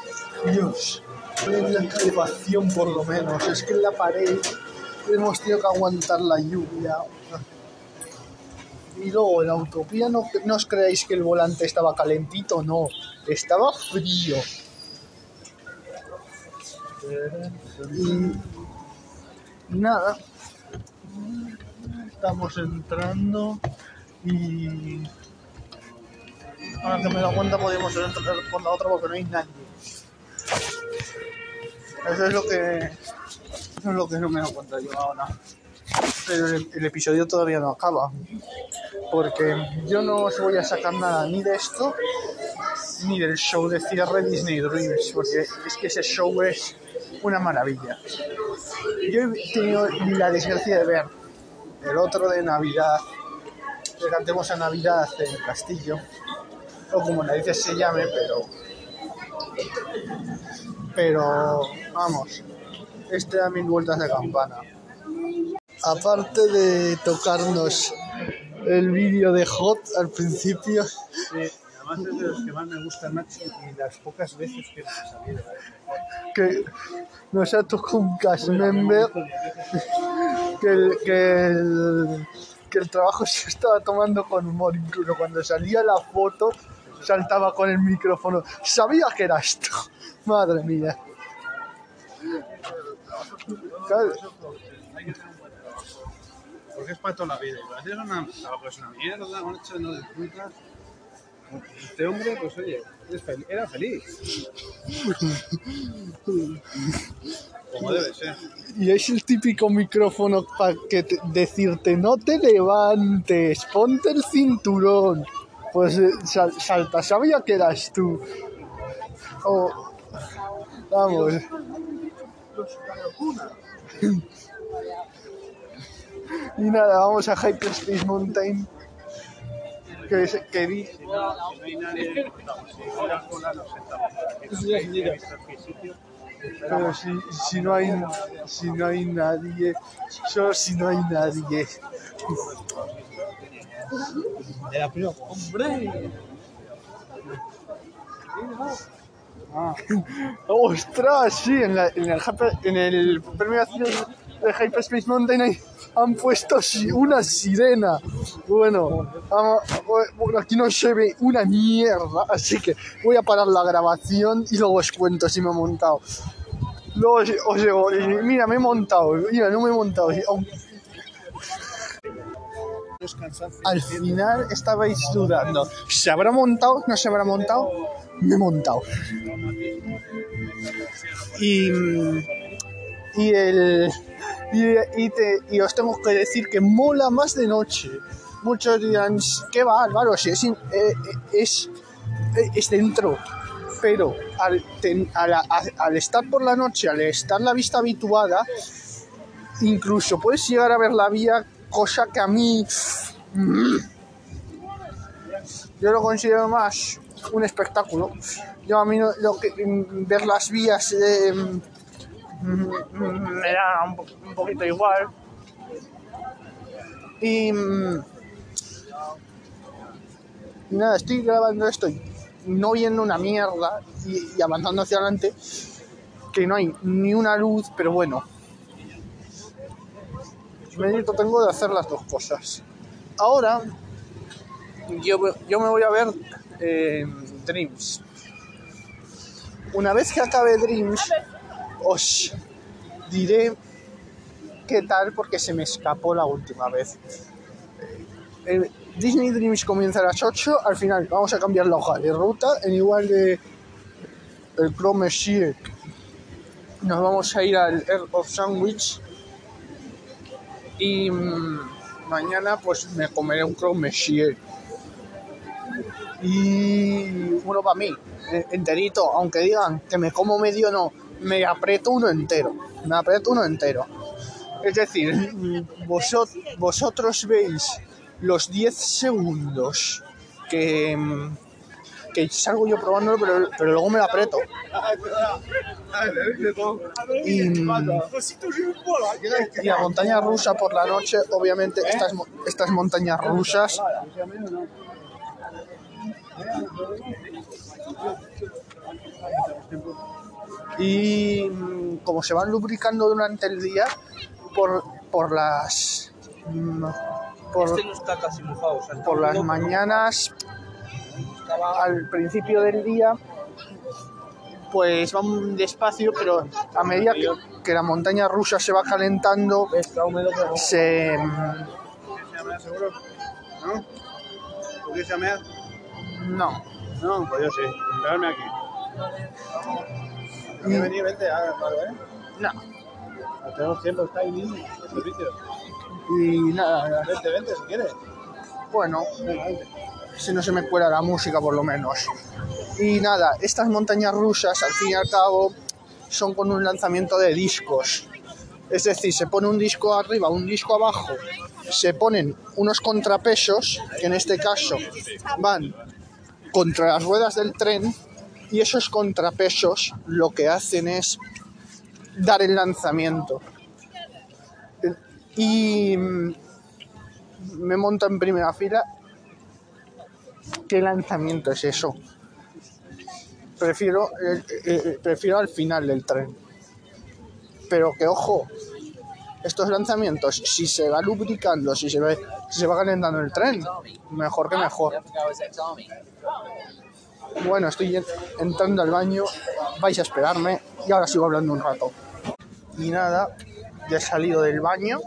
Dios. La calefacción por lo menos. Es que en la pared hemos tenido que aguantar la lluvia. Y luego en la utopía no, no os creáis que el volante estaba calentito, no. Estaba frío. Y nada. Estamos entrando y ahora que me da cuenta podemos entrar por la otra porque no hay nadie. Eso es lo que eso es lo que no me da cuenta yo ahora. El, el episodio todavía no acaba. Porque yo no os voy a sacar nada ni de esto ni del show de cierre Disney Dreams, porque es que ese show es una maravilla. Yo he tenido la desgracia de ver el otro de Navidad, que cantemos a Navidad en el castillo, o como narices se llame, pero. Pero, vamos, este da mil vueltas de campana. Aparte de tocarnos el vídeo de Hot al principio, Además es de los que más me gustan, macho, y las pocas veces que los he salido. ¿eh? que nos ha tocado un cast member que el, que el, que el trabajo se estaba tomando con humor, incluso cuando salía la foto saltaba con el micrófono. Sabía que eras tú. Madre mía. Claro, Porque es para toda la vida. Y hacer una, es una mierda, macho, no disfrutas. Este hombre, pues oye, es fel- era feliz. Como debe ser. Y es el típico micrófono para que te- decirte no te levantes, ponte el cinturón. Pues eh, sal- salta, sabía que eras tú. Oh, vamos. Y nada, vamos a Hyperspace Mountain. Que, es- que di- pero si, si no hay si no hay nadie, solo si no hay nadie. De la prima. ¡Hombre! Ah, ¡Ostras! Sí, en, la- en el, en el premio de Hyperspace Mountain hay- han puesto una sirena. Bueno, aquí no se ve una mierda, así que voy a parar la grabación y luego os cuento si me he montado. Luego os, os digo, mira, me he montado, mira, no me he montado. Al final estabais dudando, ¿se habrá montado? ¿No se habrá montado? Me he montado. Y, y el y, te- y os tengo que decir que mola más de noche. Muchos dirán, qué va, si es, eh, eh, es, eh, es dentro. Pero al, ten- estar por la noche, al estar la vista habituada, incluso puedes llegar a ver la vía, cosa que a mí mm, yo lo considero más un espectáculo. Yo a mí lo que, mm, ver las vías me da un, po- un poquito igual. Y, mm, nada, estoy grabando esto y no viendo una mierda y, avanzando hacia adelante, que no hay ni una luz, pero bueno. Mérito tengo de hacer las dos cosas. Ahora, yo, yo me voy a ver eh, Dreams. Una vez que acabe Dreams, os diré qué tal porque se me escapó la última vez. Eh, Disney Dreams comienza a las 8, al final vamos a cambiar la hoja de ruta, en igual de el Chrome. Nos vamos a ir al Earth of Sandwich y mm, mañana pues me comeré un Chrome. Y uno para mí, eh, enterito, aunque digan que me como medio no, me aprieto uno entero, me aprieto uno entero. Es decir, vosot- vosotros veis los 10 segundos que, que salgo yo probándolo, pero, pero luego me lo aprieto. Y, y la montaña rusa por la noche, obviamente estas, estas montañas rusas y mm, como se van lubricando durante el día por, por las mm, por, Este no está casi mojado. o sea, está por las pero mañanas al principio del día pues van despacio pero a medida que, que la montaña rusa se va calentando Está húmedo, pero se mm, ¿Se llama seguro? ¿No? ¿Tú quieres no No, pues yo sí. Esperadme aquí. Y- Vení, vente, ah, claro, ¿eh? no No tenemos tiempo, está ahí mismo, el servicio. y nada Vente, vente, si quieres. bueno si no se me cuela la música por lo menos. Y nada, estas montañas rusas al fin y al cabo son con un lanzamiento de discos. Es decir, se pone un disco arriba, un disco abajo, se ponen unos contrapesos, que en este caso van contra las ruedas del tren, y esos contrapesos lo que hacen es dar el lanzamiento. Y mm, me monto en primera fila ¿qué lanzamiento es eso? Prefiero, eh, eh, prefiero al final del tren. Pero que ojo, estos lanzamientos, si se va lubricando, si se, ve, si se va calentando el tren, mejor que mejor. Bueno, estoy en- entrando al baño, vais a esperarme y ahora sigo hablando un rato. Y nada, ya he salido del baño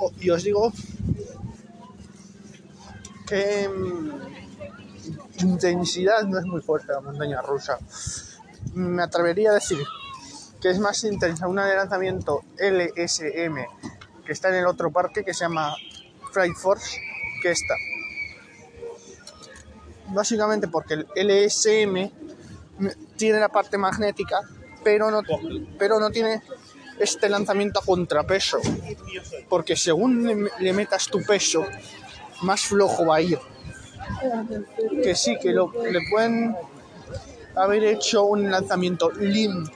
O- y os digo que mm, intensidad no es muy fuerte la montaña rusa. Me atrevería a decir que es más intensa una de lanzamiento LSM que está en el otro parque que se llama Flight Force que esta. Básicamente porque el LSM tiene la parte magnética, pero no, pero no tiene este lanzamiento a contrapeso. Porque según le, metas tu peso, más flojo va a ir. Que sí, que lo, le pueden haber hecho un lanzamiento LIM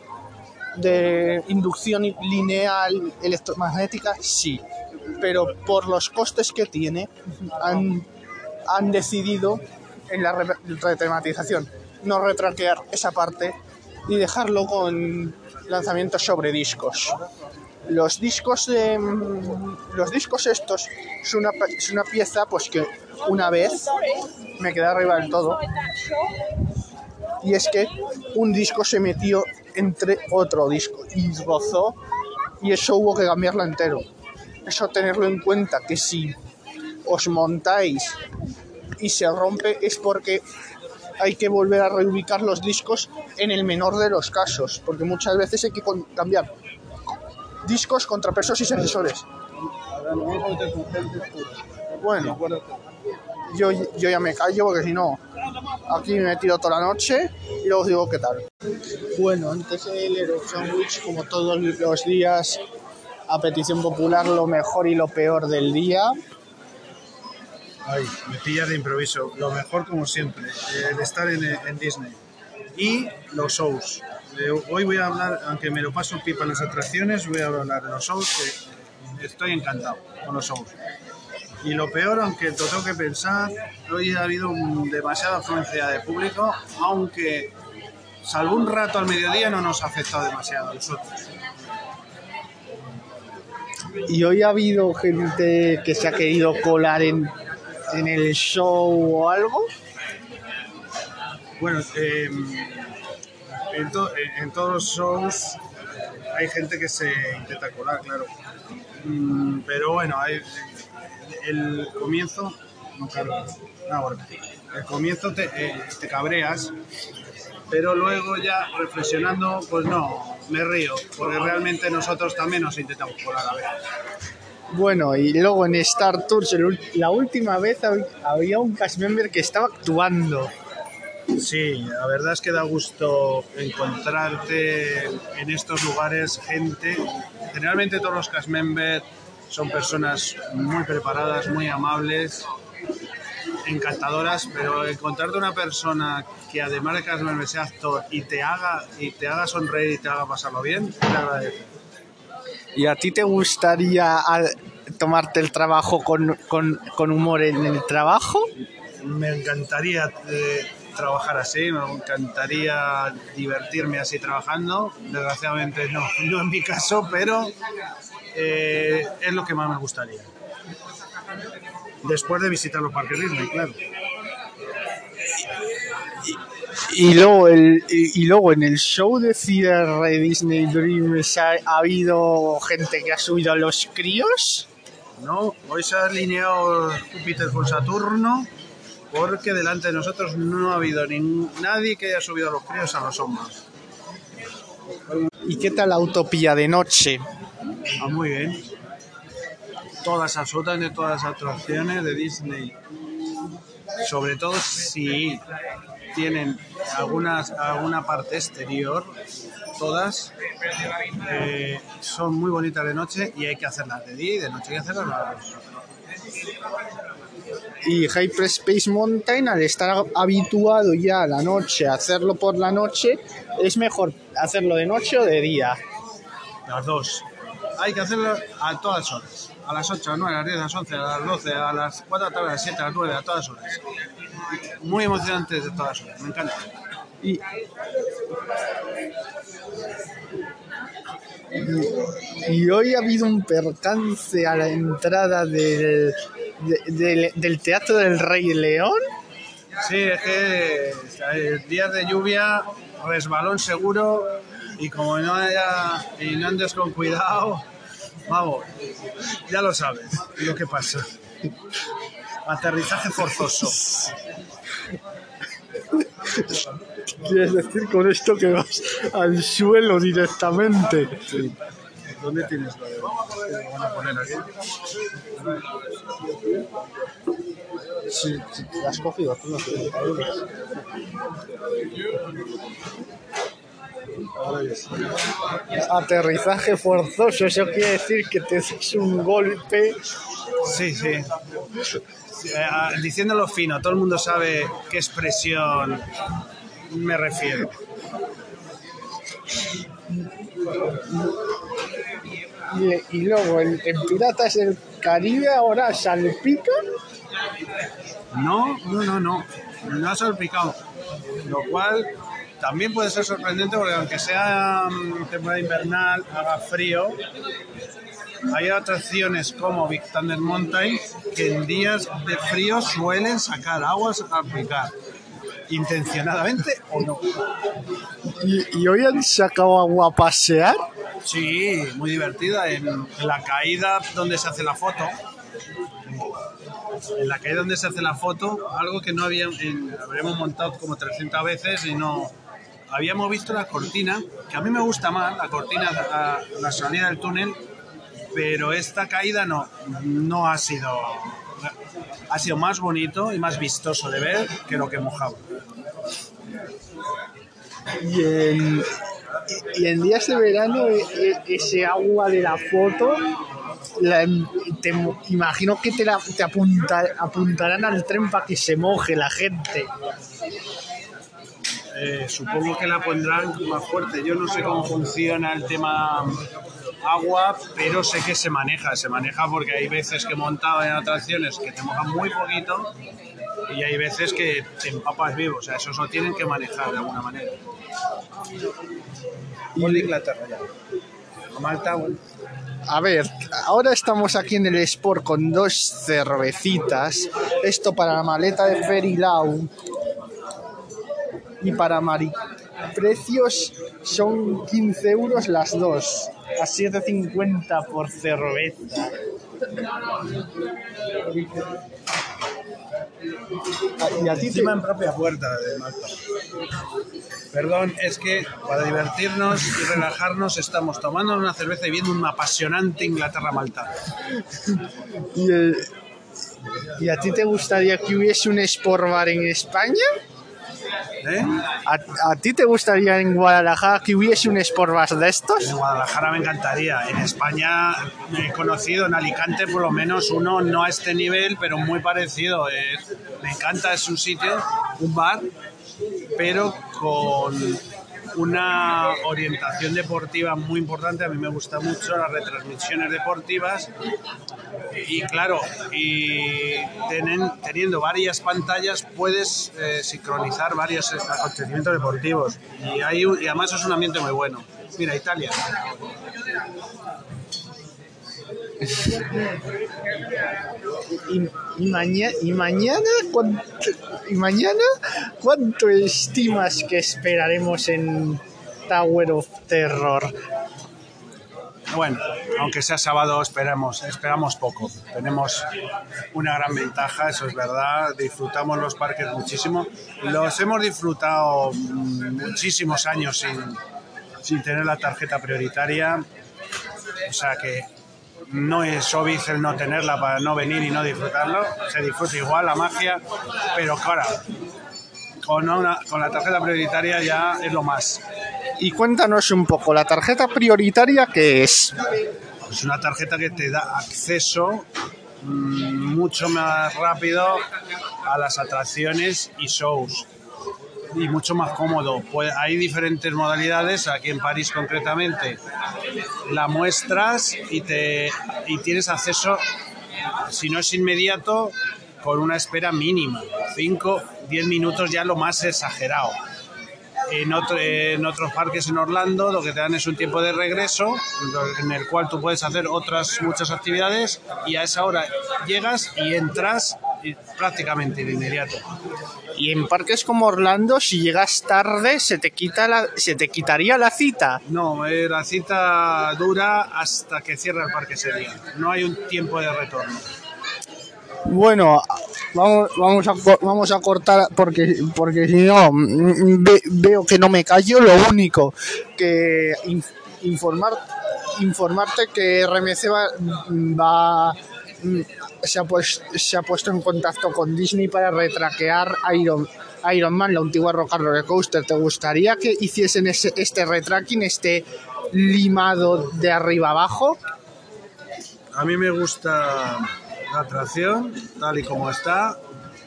de inducción lineal electromagnética, sí. Pero por los costes que tiene, han, han decidido en la re- retematización no retraquear esa parte y dejarlo con lanzamientos sobre discos. Los discos de, mm, los discos estos es una, es una pieza pues que una vez me quedé arriba del todo y es que un disco se metió entre otro disco y rozó y eso hubo que cambiarlo entero. Eso tenerlo en cuenta que si os montáis y se rompe es porque hay que volver a reubicar los discos en el menor de los casos, porque muchas veces hay que cambiar discos, contrapesos y sensores. Bueno, yo, yo ya me callo porque si no, aquí me metido toda la noche y luego os digo qué tal. Bueno, antes el Aero Sandwich, como todos los días, a petición popular, lo mejor y lo peor del día. Ay, me pillas de improviso. Lo mejor, como siempre, el estar en, en Disney. Y los shows. Eh, hoy voy a hablar, aunque me lo paso pipa en las atracciones, voy a hablar de los shows, que estoy encantado con los shows. Y lo peor, aunque lo tengo que pensar, hoy ha habido un- demasiada afluencia de público, aunque salvo un rato al mediodía no nos ha afectado demasiado a nosotros. Y hoy ha habido gente que se ha querido colar en, en el show o algo. Bueno, eh, en, to- en todos los shows hay gente que se intenta colar, claro. Mm, pero bueno, el comienzo. No, claro. Ah, bueno. El comienzo te, eh, te cabreas, pero luego ya reflexionando, pues no, me río, porque realmente nosotros también nos intentamos colar a ver. Bueno, y luego en Star Tours, la última vez hab- había un cast member que estaba actuando. Sí, la verdad es que da gusto encontrarte en estos lugares gente. Generalmente todos los cast members son personas muy preparadas, muy amables, encantadoras, pero encontrarte una persona que además de cast member sea actor y te haga y te haga sonreír y te haga pasarlo bien, te agradece. ¿Y a ti te gustaría tomarte el trabajo con, con- con humor en el trabajo? Me encantaría eh, trabajar así, me encantaría divertirme así trabajando. Desgraciadamente no, no en mi caso, pero eh, es lo que más me gustaría. Después de visitar los parques Disney, claro. Y luego, el, y, luego en el show de cierre de Disney Dreams ha, ha habido gente que ha subido a los críos. No, hoy se ha alineado Júpiter con Saturno porque delante de nosotros no ha habido ni nadie que haya subido a los críos a los hombros. ¿Y qué tal la utopía de noche? Ah, muy bien. Todas, absolutamente todas las atracciones de Disney. Sobre todo si tienen algunas, alguna parte exterior, todas eh, son muy bonitas de noche y hay que hacerlas de día y de noche hay que hacerlas las dos. Y Hyperspace Mountain, al estar habituado ya a la noche a hacerlo por la noche, es mejor hacerlo de noche o de día. Las dos. Hay que hacerlo a todas horas. a las 8, a las 9, a las 10, a las 11, a las 12, a las 4 de la tarde, a las 7, a las 9, a todas horas. Muy emocionante de todas me encanta. Y, y hoy ha habido un percance a la entrada del, de- del- del Teatro del Rey León. Sí, es que días de lluvia, resbalón seguro y como no haya y no andes con cuidado, vamos, ya lo sabes lo que pasa. Aterrizaje forzoso. ¿Quieres decir con esto que vas al suelo directamente? ¿Dónde tienes lo de- lo van a poner aquí? Sí, sí, te has cogido tú, no. Aterrizaje forzoso, eso quiere decir que te das un golpe. Sí, sí. Eh, diciéndolo fino, todo el mundo sabe qué expresión me refiero. Y, y luego en, en Piratas del Caribe ahora salpica. No, no, no, no. No ha salpicado. Lo cual también puede ser sorprendente porque aunque sea mm, temporada invernal, haga frío, hay atracciones como Big Thunder Mountain que en días de frío suelen sacar aguas a picar. Intencionadamente o no. Y, y hoy han sacado agua a pasear. Sí, muy divertida. En, en la caída donde se hace la foto. En la caída donde se hace la foto, algo que no había, en- habríamos montado como 300 veces y no. Habíamos visto la cortina, que a mí me gusta más, la cortina, la, la salida del túnel, pero esta caída no, no ha sido. Ha sido más bonito y más vistoso de ver que lo que mojaba. Y en, y en días de verano e- e- ese agua de la foto, la- te imagino que te, la, te apunta- apuntarán al tren para que se moje la gente. Eh, supongo que la pondrán más fuerte. Yo no sé cómo funciona el tema agua, pero sé que se maneja. Se maneja porque hay veces que he montado en atracciones que te mojan muy poquito y hay veces que te empapas vivo. O sea, eso lo tienen que manejar de alguna manera. De Inglaterra ya. Malta, bueno. A ver, ahora estamos aquí en el Sport con dos cervecitas. Esto para la maleta de Ferilau. Y para Mari. Precios son 15 euros las dos. A 7,50 por cerveza. Y a ti te, Encima en propia puerta de Malta. Perdón, es que para divertirnos y relajarnos estamos tomando una cerveza y viendo un apasionante Inglaterra-Malta. y, el- ¿Y a ti te gustaría que hubiese un Sport Bar en España? ¿Eh? ¿A, ti te gustaría en Guadalajara que hubiese un Sport Bar de estos? En Guadalajara me encantaría. En España he conocido, en Alicante por lo menos uno, no a este nivel, pero muy parecido. Es- me encanta, es un sitio, un bar, pero con una orientación deportiva muy importante. A mí me gusta mucho las retransmisiones deportivas. Y claro, y teniendo varias pantallas puedes eh, sincronizar varios acontecimientos deportivos. Y, hay y además es un ambiente muy bueno. Mira, Italia. Y, y, y mañana, ¿cuánto, y mañana, ¿cuánto estimas que esperaremos en Tower of Terror? Bueno, aunque sea sábado, esperamos, esperamos poco. Tenemos una gran ventaja, eso es verdad. Disfrutamos los parques muchísimo. Los hemos disfrutado mm, muchísimos años sin, sin tener la tarjeta prioritaria. O sea que no es obvio el no tenerla para no venir y no disfrutarlo. Se disfruta igual la magia, pero claro, con, una- con la tarjeta prioritaria ya es lo más. Y cuéntanos un poco, ¿la tarjeta prioritaria qué es? Es una tarjeta que te da acceso mm, mucho más rápido a las atracciones y shows. Y mucho más cómodo. Pues hay diferentes modalidades, aquí en París concretamente, la muestras y, te, y tienes acceso, si no es inmediato, con una espera mínima, 5, 10 minutos ya lo más exagerado. En, otro- en otros parques en Orlando lo que te dan es un tiempo de regreso en el cual tú puedes hacer otras muchas actividades y a esa hora llegas y entras prácticamente de inmediato. Y en parques como Orlando, si llegas tarde, se te quita la, se te quitaría la cita. No, eh, la cita dura hasta que cierra el parque ese día. No hay un tiempo de retorno. Bueno, vamos, vamos, a, vamos a cortar porque, porque si no mm, ve- veo que no me callo. Lo único que in- informar, informarte que RMC va, va- mm, se, ha pues- se ha puesto en contacto con Disney para retraquear Iron, Iron Man, la antigua Rock Roller Coaster. ¿Te gustaría que hiciesen ese, este retracking, este limado de arriba abajo? A mí me gusta la atracción tal y como está.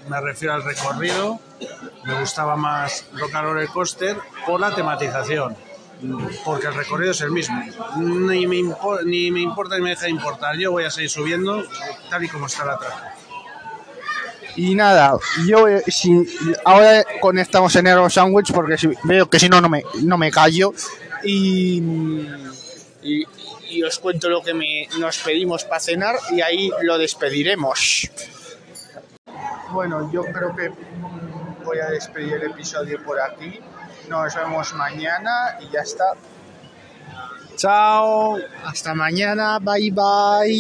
Me refiero al recorrido. Me gustaba más Rock and Roller Coaster por la tematización. Porque el recorrido es el mismo. Ni me, impo- ni me importa ni me deja de importar. Yo voy a seguir subiendo tal y como está la atracción. Y nada, yo eh, si, ahora conectamos en Aero Sandwich porque si, veo que si no, no me, no me callo. Y, y, y os cuento lo que me, nos pedimos para cenar y ahí lo despediremos. Bueno, yo creo que voy a despedir el episodio por aquí. Nos vemos mañana y ya está. Chao. Hasta mañana, bye bye.